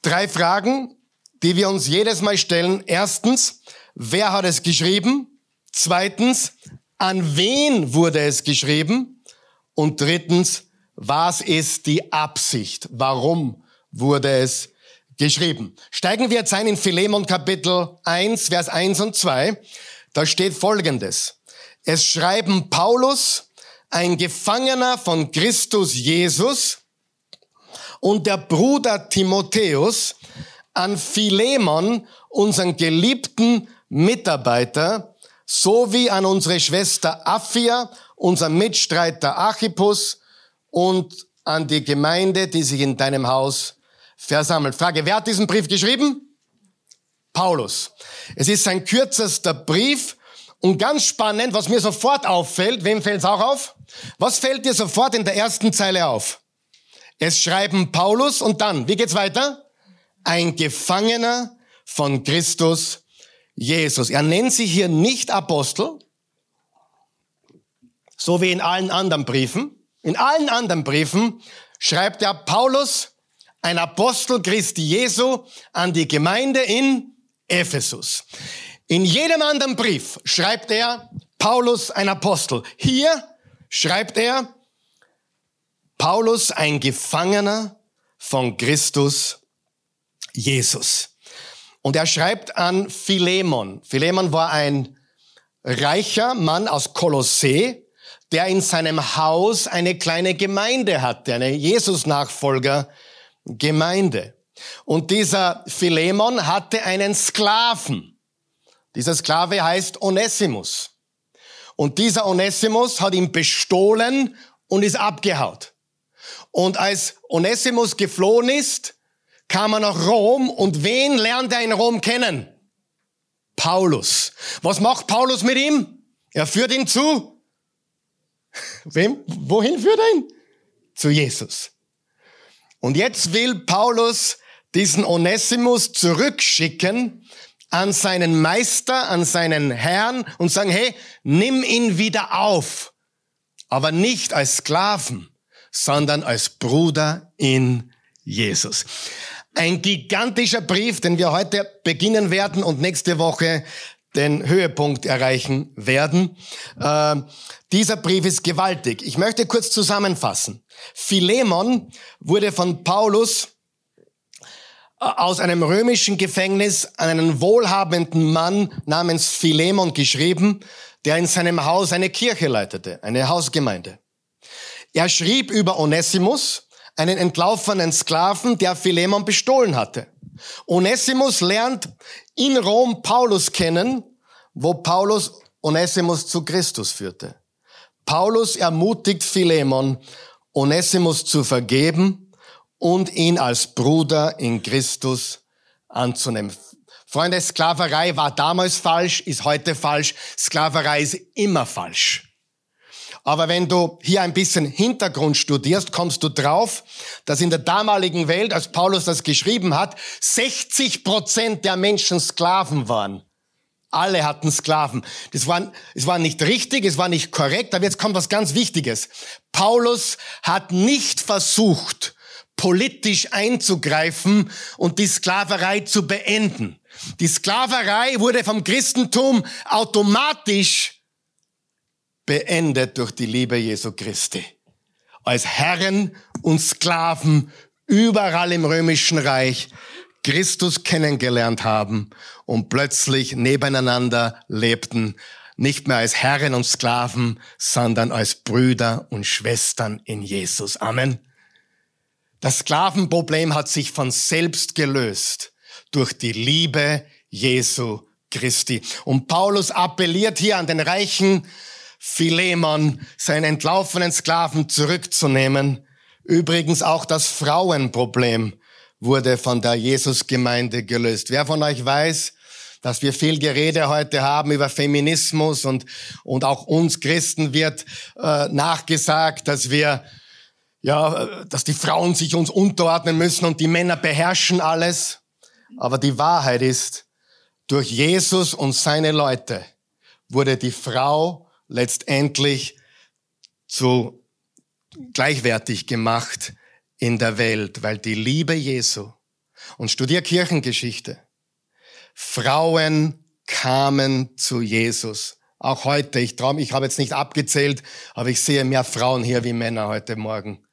Drei Fragen, die wir uns jedes Mal stellen. Erstens, wer hat es geschrieben? Zweitens, an wen wurde es geschrieben? Und drittens, was ist die Absicht? Warum wurde es geschrieben? Steigen wir jetzt ein in Philemon Kapitel 1, Vers 1 und 2. Da steht Folgendes. Es schreiben Paulus, ein Gefangener von Christus Jesus, und der Bruder Timotheus an Philemon, unseren geliebten Mitarbeiter, sowie an unsere Schwester Affia, unser Mitstreiter Archippus und an die Gemeinde, die sich in deinem Haus versammelt. Frage, wer hat diesen Brief geschrieben? Paulus. Es ist sein kürzester Brief und ganz spannend, was mir sofort auffällt, wem fällt es auch auf? Was fällt dir sofort in der ersten Zeile auf? Es schreiben Paulus und dann, wie geht's weiter? Ein Gefangener von Christus Jesus. Er nennt sich hier nicht Apostel, so wie in allen anderen Briefen. In allen anderen Briefen schreibt er Paulus, ein Apostel Christi Jesu, an die Gemeinde in Ephesus. In jedem anderen Brief schreibt er Paulus, ein Apostel. Hier schreibt er Paulus ein Gefangener von Christus Jesus. Und er schreibt an Philemon. Philemon war ein reicher Mann aus Kolossee, der in seinem Haus eine kleine Gemeinde hatte, eine Jesus-Nachfolger-Gemeinde. Und dieser Philemon hatte einen Sklaven. Dieser Sklave heißt Onesimus. Und dieser Onesimus hat ihn bestohlen und ist abgehaut. Und als Onesimus geflohen ist, kam er nach Rom und wen lernt er in Rom kennen? Paulus. Was macht Paulus mit ihm? Er führt ihn zu. Wem? Wohin führt er ihn? Zu Jesus. Und jetzt will Paulus diesen Onesimus zurückschicken an seinen Meister, an seinen Herrn und sagen, hey, nimm ihn wieder auf. Aber nicht als Sklaven, sondern als Bruder in Jesus. Ein gigantischer Brief, den wir heute beginnen werden und nächste Woche den Höhepunkt erreichen werden. Äh, dieser Brief ist gewaltig. Ich möchte kurz zusammenfassen. Philemon wurde von Paulus äh, aus einem römischen Gefängnis an einen wohlhabenden Mann namens Philemon geschrieben, der in seinem Haus eine Kirche leitete, eine Hausgemeinde. Er schrieb über Onesimus, einen entlaufenen Sklaven, der Philemon bestohlen hatte. Onesimus lernt in Rom Paulus kennen, wo Paulus Onesimus zu Christus führte. Paulus ermutigt Philemon, Onesimus zu vergeben und ihn als Bruder in Christus anzunehmen. Freunde, Sklaverei war damals falsch, ist heute falsch. Sklaverei ist immer falsch. Aber wenn du hier ein bisschen Hintergrund studierst, kommst du drauf, dass in der damaligen Welt, als Paulus das geschrieben hat, 60 Prozent der Menschen Sklaven waren. Alle hatten Sklaven. Das war, es war nicht richtig, es war nicht korrekt, aber jetzt kommt was ganz Wichtiges. Paulus hat nicht versucht, politisch einzugreifen und die Sklaverei zu beenden. Die Sklaverei wurde vom Christentum automatisch beendet durch die Liebe Jesu Christi. Als Herren und Sklaven überall im römischen Reich Christus kennengelernt haben und plötzlich nebeneinander lebten, nicht mehr als Herren und Sklaven, sondern als Brüder und Schwestern in Jesus. Amen. Das Sklavenproblem hat sich von selbst gelöst durch die Liebe Jesu Christi. Und Paulus appelliert hier an den reichen Philemon, seinen entlaufenen Sklaven zurückzunehmen. Übrigens auch das Frauenproblem wurde von der Jesusgemeinde gelöst. Wer von euch weiß, dass wir viel Gerede heute haben über Feminismus und, und auch uns Christen wird äh, nachgesagt, dass wir ja, dass die Frauen sich uns unterordnen müssen und die Männer beherrschen alles. Aber die Wahrheit ist, durch Jesus und seine Leute wurde die Frau letztendlich zu gleichwertig gemacht in der Welt, weil die Liebe Jesu und studier Kirchengeschichte. Frauen kamen zu Jesus. Auch heute, ich traue ich habe jetzt nicht abgezählt, aber ich sehe mehr Frauen hier wie Männer heute Morgen.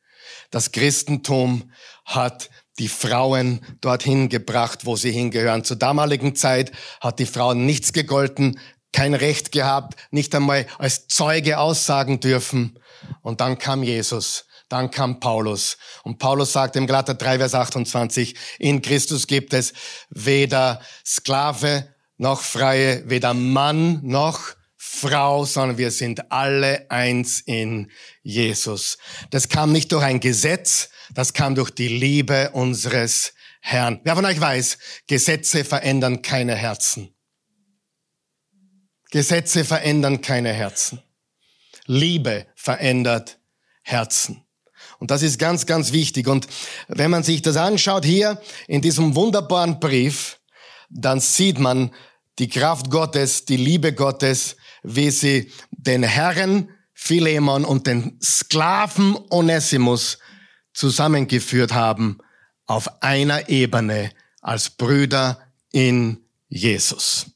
Das Christentum hat die Frauen dorthin gebracht, wo sie hingehören. Zur damaligen Zeit hat die Frauen nichts gegolten, kein Recht gehabt, nicht einmal als Zeuge aussagen dürfen. Und dann kam Jesus, dann kam Paulus. Und Paulus sagt im Galater 3, Vers 28, in Christus gibt es weder Sklave noch Freie, weder Mann noch Frau, sondern wir sind alle eins in Jesus. Das kam nicht durch ein Gesetz, das kam durch die Liebe unseres Herrn. Wer von euch weiß, Gesetze verändern keine Herzen. Gesetze verändern keine Herzen. Liebe verändert Herzen. Und das ist ganz, ganz wichtig. Und wenn man sich das anschaut hier in diesem wunderbaren Brief, dann sieht man die Kraft Gottes, die Liebe Gottes, wie sie den Herren Philemon und den Sklaven Onesimus zusammengeführt haben auf einer Ebene als Brüder in Jesus.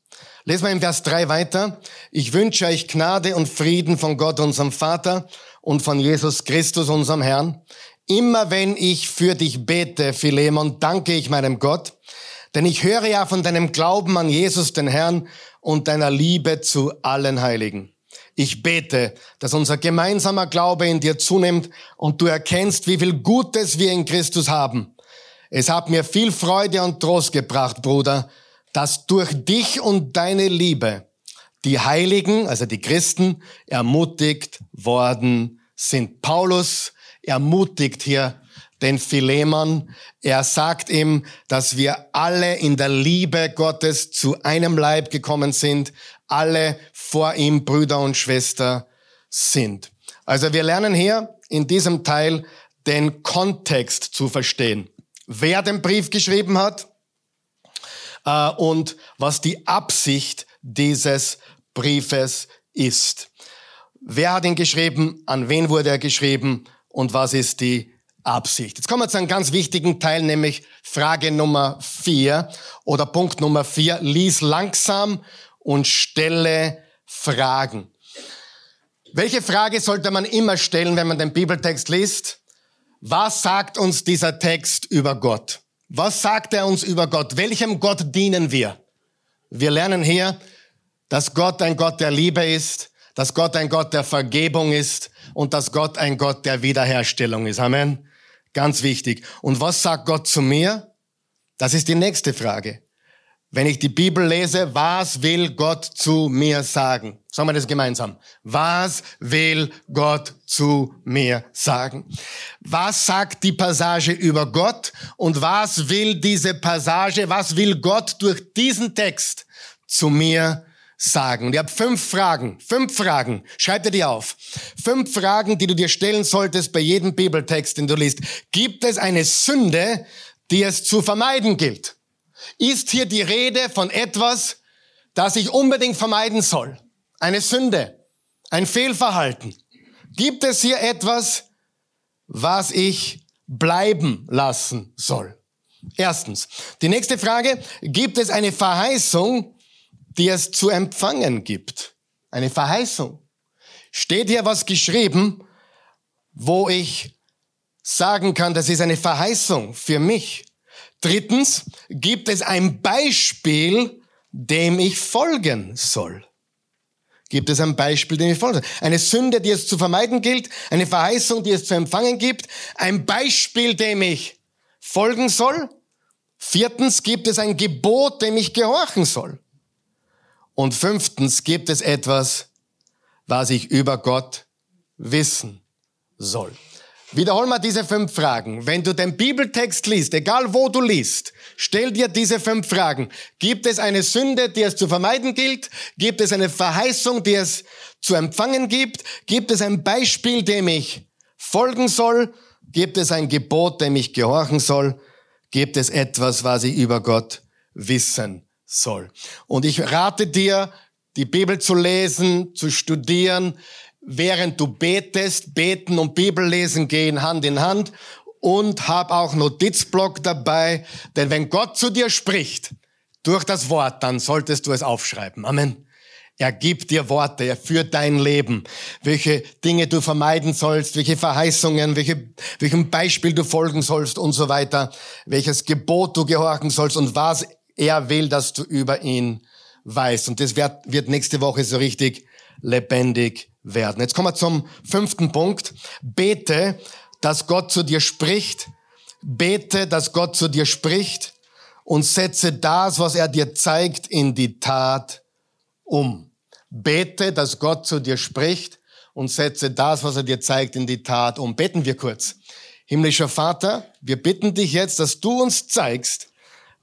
Lesen wir im Vers 3 weiter. Ich wünsche euch Gnade und Frieden von Gott, unserem Vater und von Jesus Christus, unserem Herrn. Immer wenn ich für dich bete, Philemon, danke ich meinem Gott, denn ich höre ja von deinem Glauben an Jesus, den Herrn, und deiner Liebe zu allen Heiligen. Ich bete, dass unser gemeinsamer Glaube in dir zunimmt und du erkennst, wie viel Gutes wir in Christus haben. Es hat mir viel Freude und Trost gebracht, Bruder, dass durch dich und deine Liebe die Heiligen, also die Christen, ermutigt worden sind. Paulus ermutigt hier den Philemon. Er sagt ihm, dass wir alle in der Liebe Gottes zu einem Leib gekommen sind, alle vor ihm Brüder und Schwester sind. Also wir lernen hier in diesem Teil den Kontext zu verstehen. Wer den Brief geschrieben hat äh, und was die Absicht dieses Briefes ist. Wer hat ihn geschrieben? An wen wurde er geschrieben? Und was ist die Absicht? Jetzt kommen wir zu einem ganz wichtigen Teil, nämlich Frage Nummer vier oder Punkt Nummer vier. Lies langsam und stelle Fragen. Welche Frage sollte man immer stellen, wenn man den Bibeltext liest? Was sagt uns dieser Text über Gott? Was sagt er uns über Gott? Welchem Gott dienen wir? Wir lernen hier, dass Gott ein Gott der Liebe ist, dass Gott ein Gott der Vergebung ist und dass Gott ein Gott der Wiederherstellung ist. Amen. Ganz wichtig. Und was sagt Gott zu mir? Das ist die nächste Frage. Wenn ich die Bibel lese, was will Gott zu mir sagen? Sagen wir das gemeinsam. Was will Gott zu mir sagen? Was sagt die Passage über Gott und was will diese Passage, was will Gott durch diesen Text zu mir sagen? Und ich habe fünf Fragen, fünf Fragen, schreib dir die auf. Fünf Fragen, die du dir stellen solltest bei jedem Bibeltext, den du liest. Gibt es eine Sünde, die es zu vermeiden gilt? ist hier die Rede von etwas, das ich unbedingt vermeiden soll. Eine Sünde, ein Fehlverhalten. Gibt es hier etwas, was ich bleiben lassen soll? Erstens. Die nächste Frage, gibt es eine Verheißung, die es zu empfangen gibt? Eine Verheißung. Steht hier was geschrieben, wo ich sagen kann, das ist eine Verheißung für mich? Drittens, gibt es ein Beispiel, dem ich folgen soll? Gibt es ein Beispiel, dem ich folgen soll? Eine Sünde, die es zu vermeiden gilt, eine Verheißung, die es zu empfangen gibt, ein Beispiel, dem ich folgen soll? Viertens, gibt es ein Gebot, dem ich gehorchen soll? Und fünftens, gibt es etwas, was ich über Gott wissen soll? Wiederhol mal diese fünf Fragen. Wenn du den Bibeltext liest, egal wo du liest, stell dir diese fünf Fragen. Gibt es eine Sünde, die es zu vermeiden gilt? Gibt es eine Verheißung, die es zu empfangen gibt? Gibt es ein Beispiel, dem ich folgen soll? Gibt es ein Gebot, dem ich gehorchen soll? Gibt es etwas, was ich über Gott wissen soll? Und ich rate dir, die Bibel zu lesen, zu studieren, während du betest, beten und Bibellesen gehen Hand in Hand und hab auch Notizblock dabei, denn wenn Gott zu dir spricht durch das Wort, dann solltest du es aufschreiben. Amen. Er gibt dir Worte, er führt dein Leben, welche Dinge du vermeiden sollst, welche Verheißungen, welche, welchem Beispiel du folgen sollst und so weiter, welches Gebot du gehorchen sollst und was er will, dass du über ihn weißt. Und das wird, wird nächste Woche so richtig lebendig werden. Jetzt kommen wir zum fünften Punkt. Bete, dass Gott zu dir spricht. Bete, dass Gott zu dir spricht und setze das, was er dir zeigt, in die Tat um. Bete, dass Gott zu dir spricht und setze das, was er dir zeigt, in die Tat um. Beten wir kurz. Himmlischer Vater, wir bitten dich jetzt, dass du uns zeigst,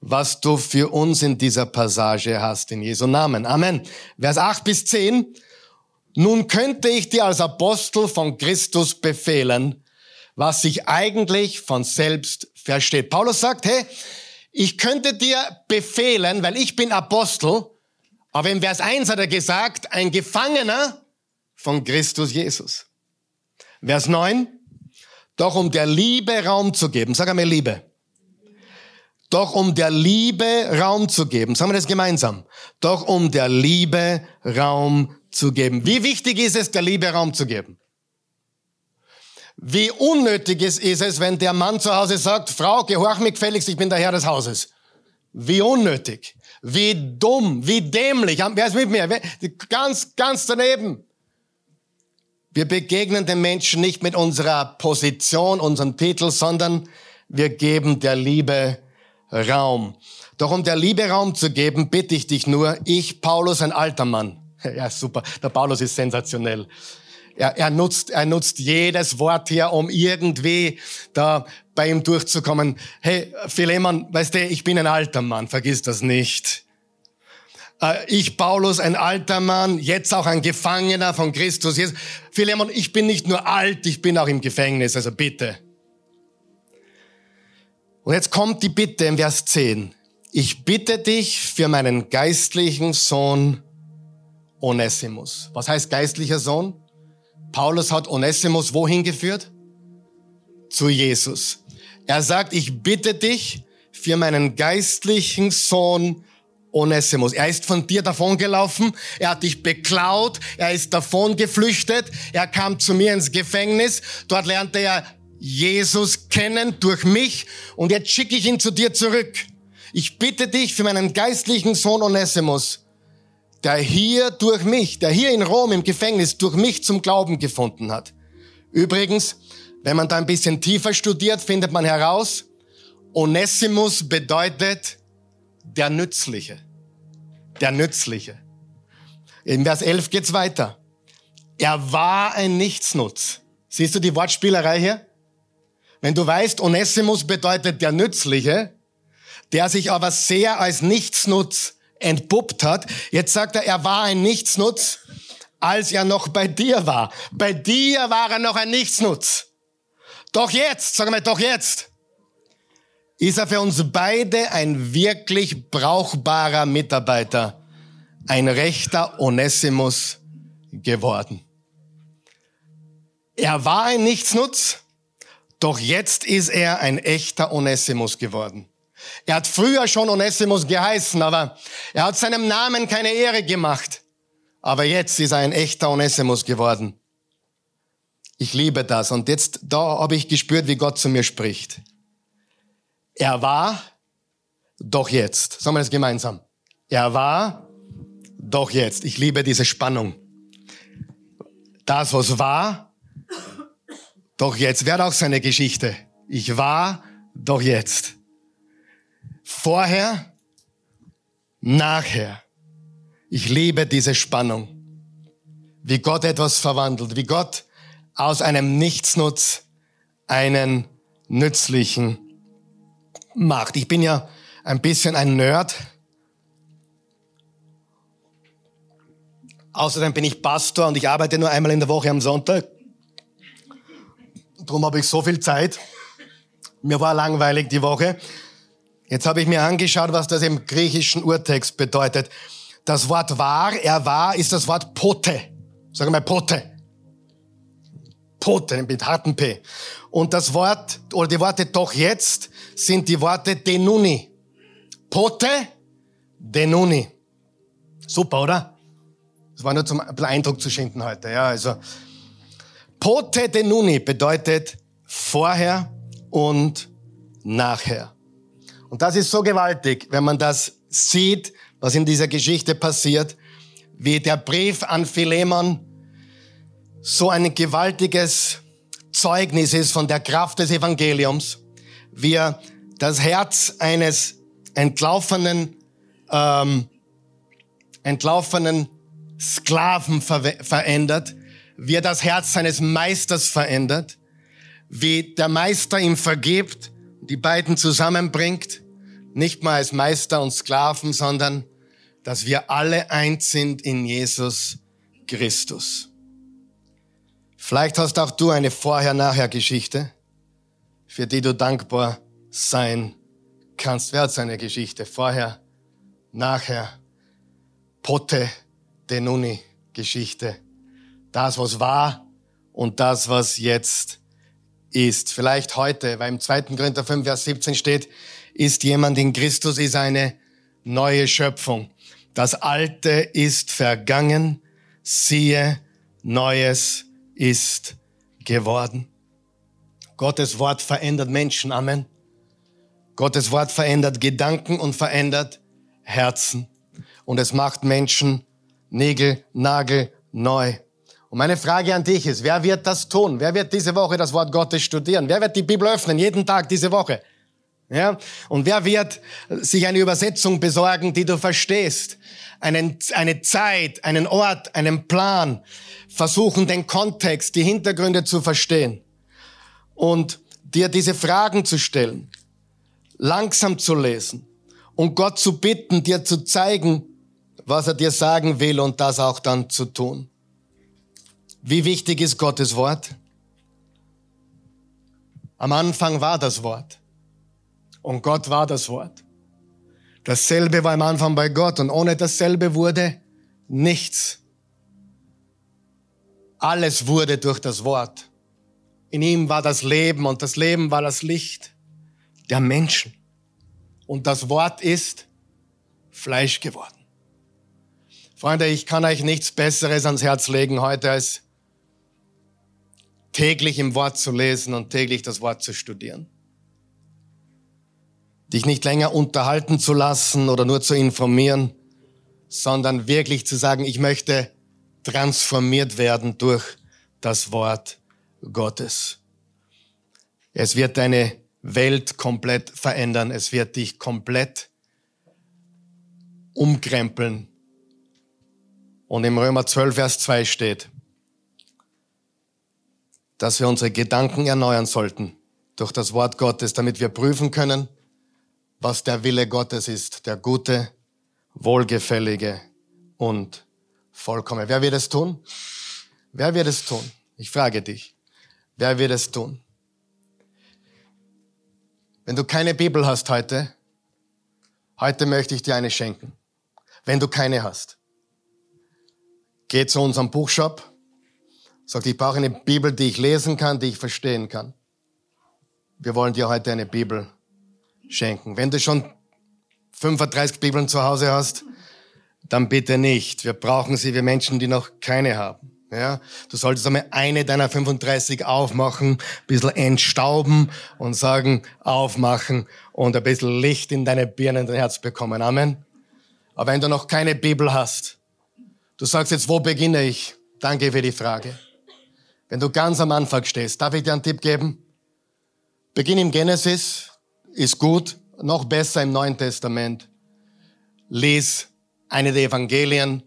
was du für uns in dieser Passage hast, in Jesu Namen. Amen. Vers 8 bis 10. Nun könnte ich dir als Apostel von Christus befehlen, was sich eigentlich von selbst versteht. Paulus sagt, hey, ich könnte dir befehlen, weil ich bin Apostel, aber im Vers 1 hat er gesagt, ein Gefangener von Christus Jesus. Vers 9, doch um der Liebe Raum zu geben. Sag einmal Liebe. Doch um der Liebe Raum zu geben. Sagen wir das gemeinsam. Doch um der Liebe Raum zu geben. Wie wichtig ist es, der Liebe Raum zu geben? Wie unnötig ist, es, wenn der Mann zu Hause sagt, Frau, gehorch mir gefälligst, ich bin der Herr des Hauses. Wie unnötig, wie dumm, wie dämlich. Wer ist mit mir? Ganz, ganz daneben. Wir begegnen den Menschen nicht mit unserer Position, unserem Titel, sondern wir geben der Liebe Raum. Doch um der Liebe Raum zu geben, bitte ich dich nur, ich, Paulus, ein alter Mann, Ja, super. Der Paulus ist sensationell. Er, er, nutzt, er nutzt jedes Wort hier, um irgendwie da bei ihm durchzukommen. Hey, Philemon, weißt du, ich bin ein alter Mann, vergiss das nicht. Äh, ich, Paulus, ein alter Mann, jetzt auch ein Gefangener von Christus. Philemon, ich bin nicht nur alt, ich bin auch im Gefängnis, also bitte. Und jetzt kommt die Bitte im Vers 10. Ich bitte dich für meinen geistlichen Sohn Onesimus. Was heißt geistlicher Sohn? Paulus hat Onesimus wohin geführt? Zu Jesus. Er sagt, ich bitte dich für meinen geistlichen Sohn Onesimus. Er ist von dir davongelaufen, er hat dich beklaut, er ist davon geflüchtet, er kam zu mir ins Gefängnis, dort lernte er Jesus kennen durch mich und jetzt schicke ich ihn zu dir zurück. Ich bitte dich für meinen geistlichen Sohn Onesimus, der hier durch mich, der hier in Rom im Gefängnis durch mich zum Glauben gefunden hat. Übrigens, wenn man da ein bisschen tiefer studiert, findet man heraus, Onesimus bedeutet der Nützliche. Der Nützliche. In Vers 11 geht's weiter. Er war ein Nichtsnutz. Siehst du die Wortspielerei hier? Wenn du weißt, Onesimus bedeutet der Nützliche, der sich aber sehr als Nichtsnutz entpuppt hat. Jetzt sagt er, er war ein Nichtsnutz, als er noch bei dir war. Bei dir war er noch ein Nichtsnutz. Doch jetzt, sagen wir doch jetzt, ist er für uns beide ein wirklich brauchbarer Mitarbeiter, ein rechter Onesimus geworden. Er war ein Nichtsnutz, doch jetzt ist er ein echter Onesimus geworden. Er hat früher schon Onesimus geheißen, aber er hat seinem Namen keine Ehre gemacht. Aber jetzt ist er ein echter Onesimus geworden. Ich liebe das. Und jetzt, da habe ich gespürt, wie Gott zu mir spricht. Er war, doch jetzt. Sagen wir das gemeinsam. Er war, doch jetzt. Ich liebe diese Spannung. Das, was war, doch jetzt. Wer hat auch seine Geschichte? Ich war, doch jetzt. Vorher, nachher. Ich liebe diese Spannung. Wie Gott etwas verwandelt, wie Gott aus einem Nichtsnutz einen nützlichen macht. Ich bin ja ein bisschen ein Nerd. Außerdem bin ich Pastor und ich arbeite nur einmal in der Woche am Sonntag. Darum habe ich so viel Zeit. Mir war langweilig die Woche. Jetzt habe ich mir angeschaut, was das im griechischen Urtext bedeutet. Das Wort war, er war, ist das Wort pote. Sag mal pote. Pote mit harten P. Und das Wort, oder die Worte doch jetzt, sind die Worte denuni. Pote, denuni. Super, oder? Das war nur zum Eindruck zu schinden heute. Ja, also. Pote denuni bedeutet vorher und nachher. Und das ist so gewaltig, wenn man das sieht, was in dieser Geschichte passiert, wie der Brief an Philemon so ein gewaltiges Zeugnis ist von der Kraft des Evangeliums, wie er das Herz eines entlaufenen, ähm, entlaufenen Sklaven ver verändert, wie er das Herz seines Meisters verändert, wie der Meister ihm vergibt, die beiden zusammenbringt, nicht mal als Meister und Sklaven, sondern dass wir alle eins sind in Jesus Christus. Vielleicht hast auch du eine Vorher-Nachher-Geschichte, für die du dankbar sein kannst. Wer hat seine Geschichte? Vorher, nachher, Potte, Denuni Geschichte. Das, was war und das, was jetzt ist. Vielleicht heute, weil im 2. Korinther 5, Vers 17 steht, ist jemand in Christus, ist eine neue Schöpfung. Das Alte ist vergangen, siehe, Neues ist geworden. Gottes Wort verändert Menschen. Amen. Gottes Wort verändert Gedanken und verändert Herzen. Und es macht Menschen Nägel, Nagel neu. Und meine Frage an dich ist, wer wird das tun? Wer wird diese Woche das Wort Gottes studieren? Wer wird die Bibel öffnen, jeden Tag diese Woche? Ja? Und wer wird sich eine Übersetzung besorgen, die du verstehst? Einen, eine Zeit, einen Ort, einen Plan, versuchen den Kontext, die Hintergründe zu verstehen und dir diese Fragen zu stellen, langsam zu lesen und Gott zu bitten, dir zu zeigen, was er dir sagen will und das auch dann zu tun. Wie wichtig ist Gottes Wort? Am Anfang war das Wort. Und Gott war das Wort. Dasselbe war am Anfang bei Gott und ohne dasselbe wurde nichts. Alles wurde durch das Wort. In ihm war das Leben und das Leben war das Licht der Menschen. Und das Wort ist Fleisch geworden. Freunde, ich kann euch nichts Besseres ans Herz legen heute, als täglich im Wort zu lesen und täglich das Wort zu studieren dich nicht länger unterhalten zu lassen oder nur zu informieren, sondern wirklich zu sagen, ich möchte transformiert werden durch das Wort Gottes. Es wird deine Welt komplett verändern. Es wird dich komplett umkrempeln. Und im Römer 12, Vers 2 steht, dass wir unsere Gedanken erneuern sollten durch das Wort Gottes, damit wir prüfen können, was der Wille Gottes ist, der gute, wohlgefällige und vollkommene. Wer wird es tun? Wer wird es tun? Ich frage dich. Wer wird es tun? Wenn du keine Bibel hast heute, heute möchte ich dir eine schenken. Wenn du keine hast, geh zu unserem Buchshop, sag, ich brauche eine Bibel, die ich lesen kann, die ich verstehen kann. Wir wollen dir heute eine Bibel schenken. Wenn du schon 35 Bibeln zu Hause hast, dann bitte nicht. Wir brauchen sie, wir Menschen, die noch keine haben. Ja, du solltest einmal eine deiner 35 aufmachen, ein bisschen entstauben und sagen, aufmachen und ein bisschen Licht in deine Birne und dein Herz bekommen. Amen. Aber wenn du noch keine Bibel hast, du sagst jetzt, wo beginne ich? Danke für die Frage. Wenn du ganz am Anfang stehst, darf ich dir einen Tipp geben? Beginn im Genesis, ist gut, noch besser im Neuen Testament. Lies eine der Evangelien.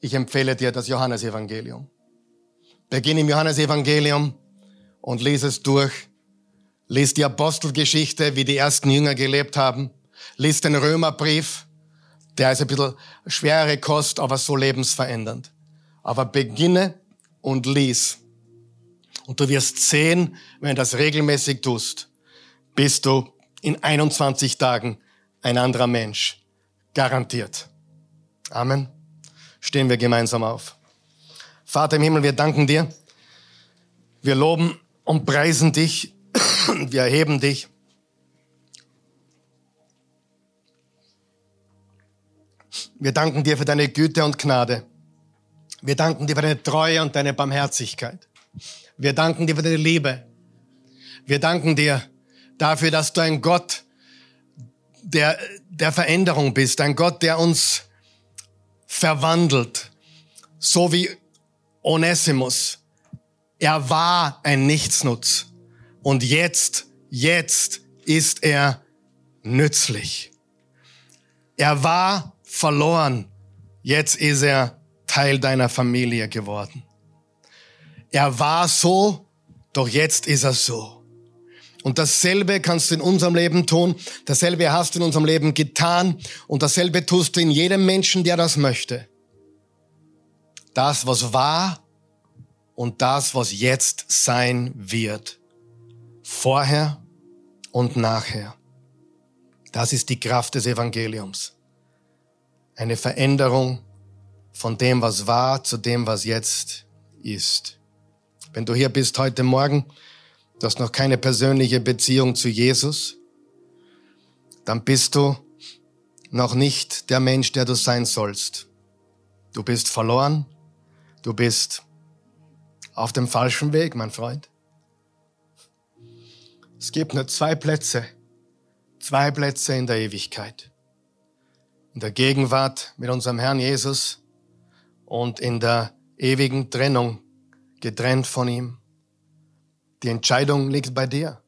Ich empfehle dir das Johannesevangelium. Beginn im Johannesevangelium und lies es durch. Lies die Apostelgeschichte, wie die ersten Jünger gelebt haben. Lies den Römerbrief. Der ist ein bisschen schwere Kost, aber so lebensverändernd. Aber beginne und lies. Und du wirst sehen, wenn du das regelmäßig tust, bist du in 21 Tagen ein anderer Mensch. Garantiert. Amen. Stehen wir gemeinsam auf. Vater im Himmel, wir danken dir. Wir loben und preisen dich. Wir erheben dich. Wir danken dir für deine Güte und Gnade. Wir danken dir für deine Treue und deine Barmherzigkeit. Wir danken dir für deine Liebe. Wir danken dir dafür, dass du ein Gott der, der Veränderung bist, ein Gott, der uns verwandelt, so wie Onesimus. Er war ein Nichtsnutz und jetzt, jetzt ist er nützlich. Er war verloren, jetzt ist er Teil deiner Familie geworden. Er war so, doch jetzt ist er so. Und dasselbe kannst du in unserem Leben tun, dasselbe hast du in unserem Leben getan und dasselbe tust du in jedem Menschen, der das möchte. Das, was war und das, was jetzt sein wird. Vorher und nachher. Das ist die Kraft des Evangeliums. Eine Veränderung von dem, was war, zu dem, was jetzt ist. Wenn du hier bist heute Morgen, du hast noch keine persönliche Beziehung zu Jesus, dann bist du noch nicht der Mensch, der du sein sollst. Du bist verloren, du bist auf dem falschen Weg, mein Freund. Es gibt nur zwei Plätze, zwei Plätze in der Ewigkeit. In der Gegenwart mit unserem Herrn Jesus und in der ewigen Trennung, getrennt von ihm. Die Entscheidung liegt bei dir.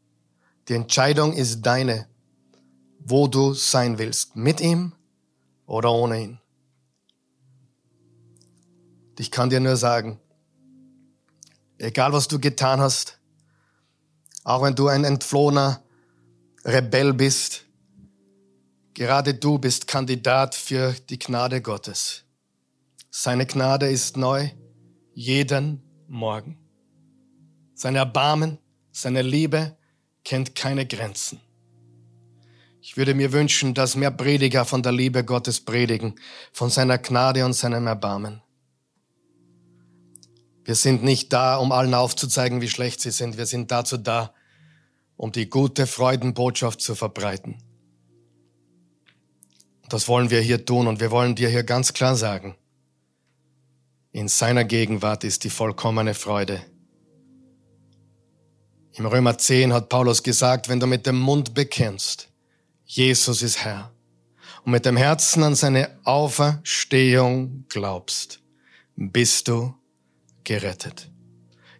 Die Entscheidung ist deine, wo du sein willst, mit ihm oder ohne ihn. Ich kann dir nur sagen, egal was du getan hast, auch wenn du ein entflohener Rebell bist, gerade du bist Kandidat für die Gnade Gottes. Seine Gnade ist neu jeden Morgen. Sein Erbarmen, seine Liebe kennt keine Grenzen. Ich würde mir wünschen, dass mehr Prediger von der Liebe Gottes predigen, von seiner Gnade und seinem Erbarmen. Wir sind nicht da, um allen aufzuzeigen, wie schlecht sie sind. Wir sind dazu da, um die gute Freudenbotschaft zu verbreiten. Das wollen wir hier tun und wir wollen dir hier ganz klar sagen. In seiner Gegenwart ist die vollkommene Freude. Im Römer 10 hat Paulus gesagt, wenn du mit dem Mund bekennst, Jesus ist Herr, und mit dem Herzen an seine Auferstehung glaubst, bist du gerettet.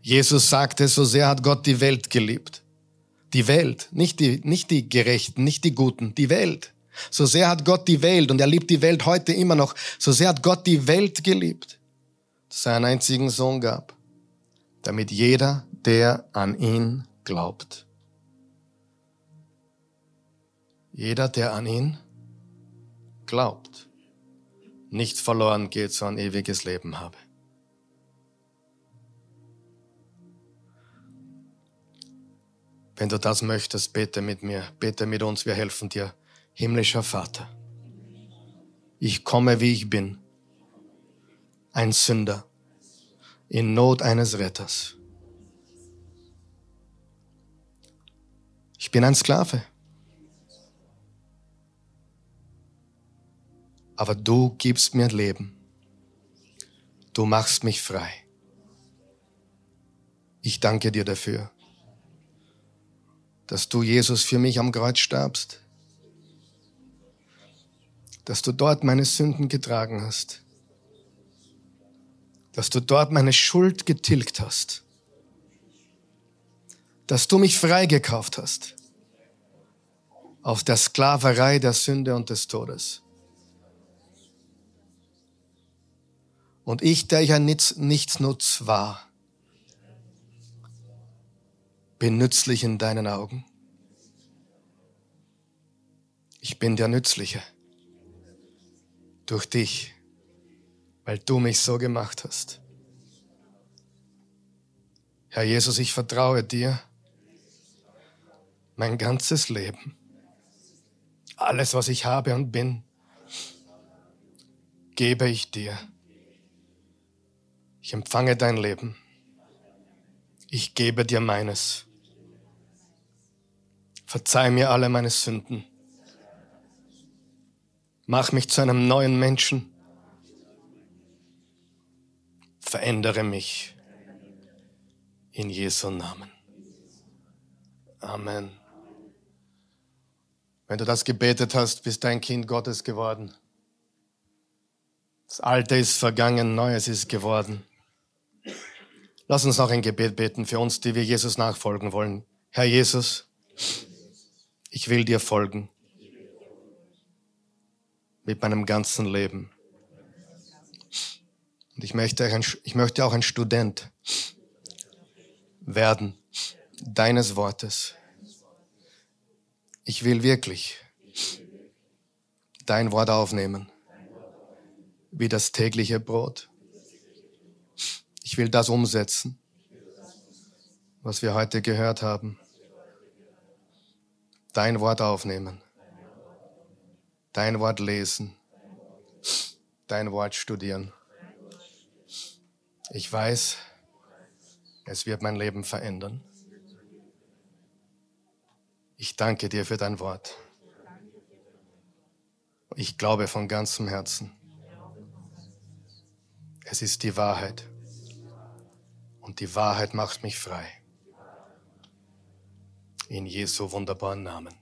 Jesus sagte, so sehr hat Gott die Welt geliebt. Die Welt, nicht die, nicht die Gerechten, nicht die Guten, die Welt. So sehr hat Gott die Welt und er liebt die Welt heute immer noch. So sehr hat Gott die Welt geliebt, dass er einen einzigen Sohn gab, damit jeder, der an ihn glaubt. Jeder, der an ihn glaubt, nicht verloren geht, sondern ewiges Leben habe. Wenn du das möchtest, bete mit mir, bete mit uns, wir helfen dir. Himmlischer Vater, ich komme, wie ich bin, ein Sünder, in Not eines Retters. Ich bin ein Sklave. Aber du gibst mir Leben. Du machst mich frei. Ich danke dir dafür, dass du, Jesus, für mich am Kreuz starbst, dass du dort meine Sünden getragen hast, dass du dort meine Schuld getilgt hast, dass du mich freigekauft hast auf der Sklaverei der Sünde und des Todes. Und ich, der ich ein Nichtsnutz war, bin nützlich in deinen Augen. Ich bin der Nützliche durch dich, weil du mich so gemacht hast. Herr Jesus, ich vertraue dir mein ganzes Leben, alles, was ich habe und bin, gebe ich dir. Ich empfange dein Leben. Ich gebe dir meines. Verzeih mir alle meine Sünden. Mach mich zu einem neuen Menschen. Verändere mich. In Jesu Namen. Amen. Wenn du das gebetet hast, bist dein Kind Gottes geworden. Das Alte ist vergangen, Neues ist geworden. Lass uns noch ein Gebet beten für uns, die wir Jesus nachfolgen wollen. Herr Jesus, ich will dir folgen mit meinem ganzen Leben. Und ich möchte, ein, ich möchte auch ein Student werden deines Wortes. Ich will wirklich dein Wort aufnehmen, wie das tägliche Brot. Ich will das umsetzen, was wir heute gehört haben dein Wort aufnehmen, dein Wort lesen, dein Wort studieren. Ich weiß, es wird mein Leben verändern. Ich danke dir für dein Wort. Ich glaube von ganzem Herzen. Es ist die Wahrheit. Und die Wahrheit macht mich frei. In Jesu wunderbaren Namen.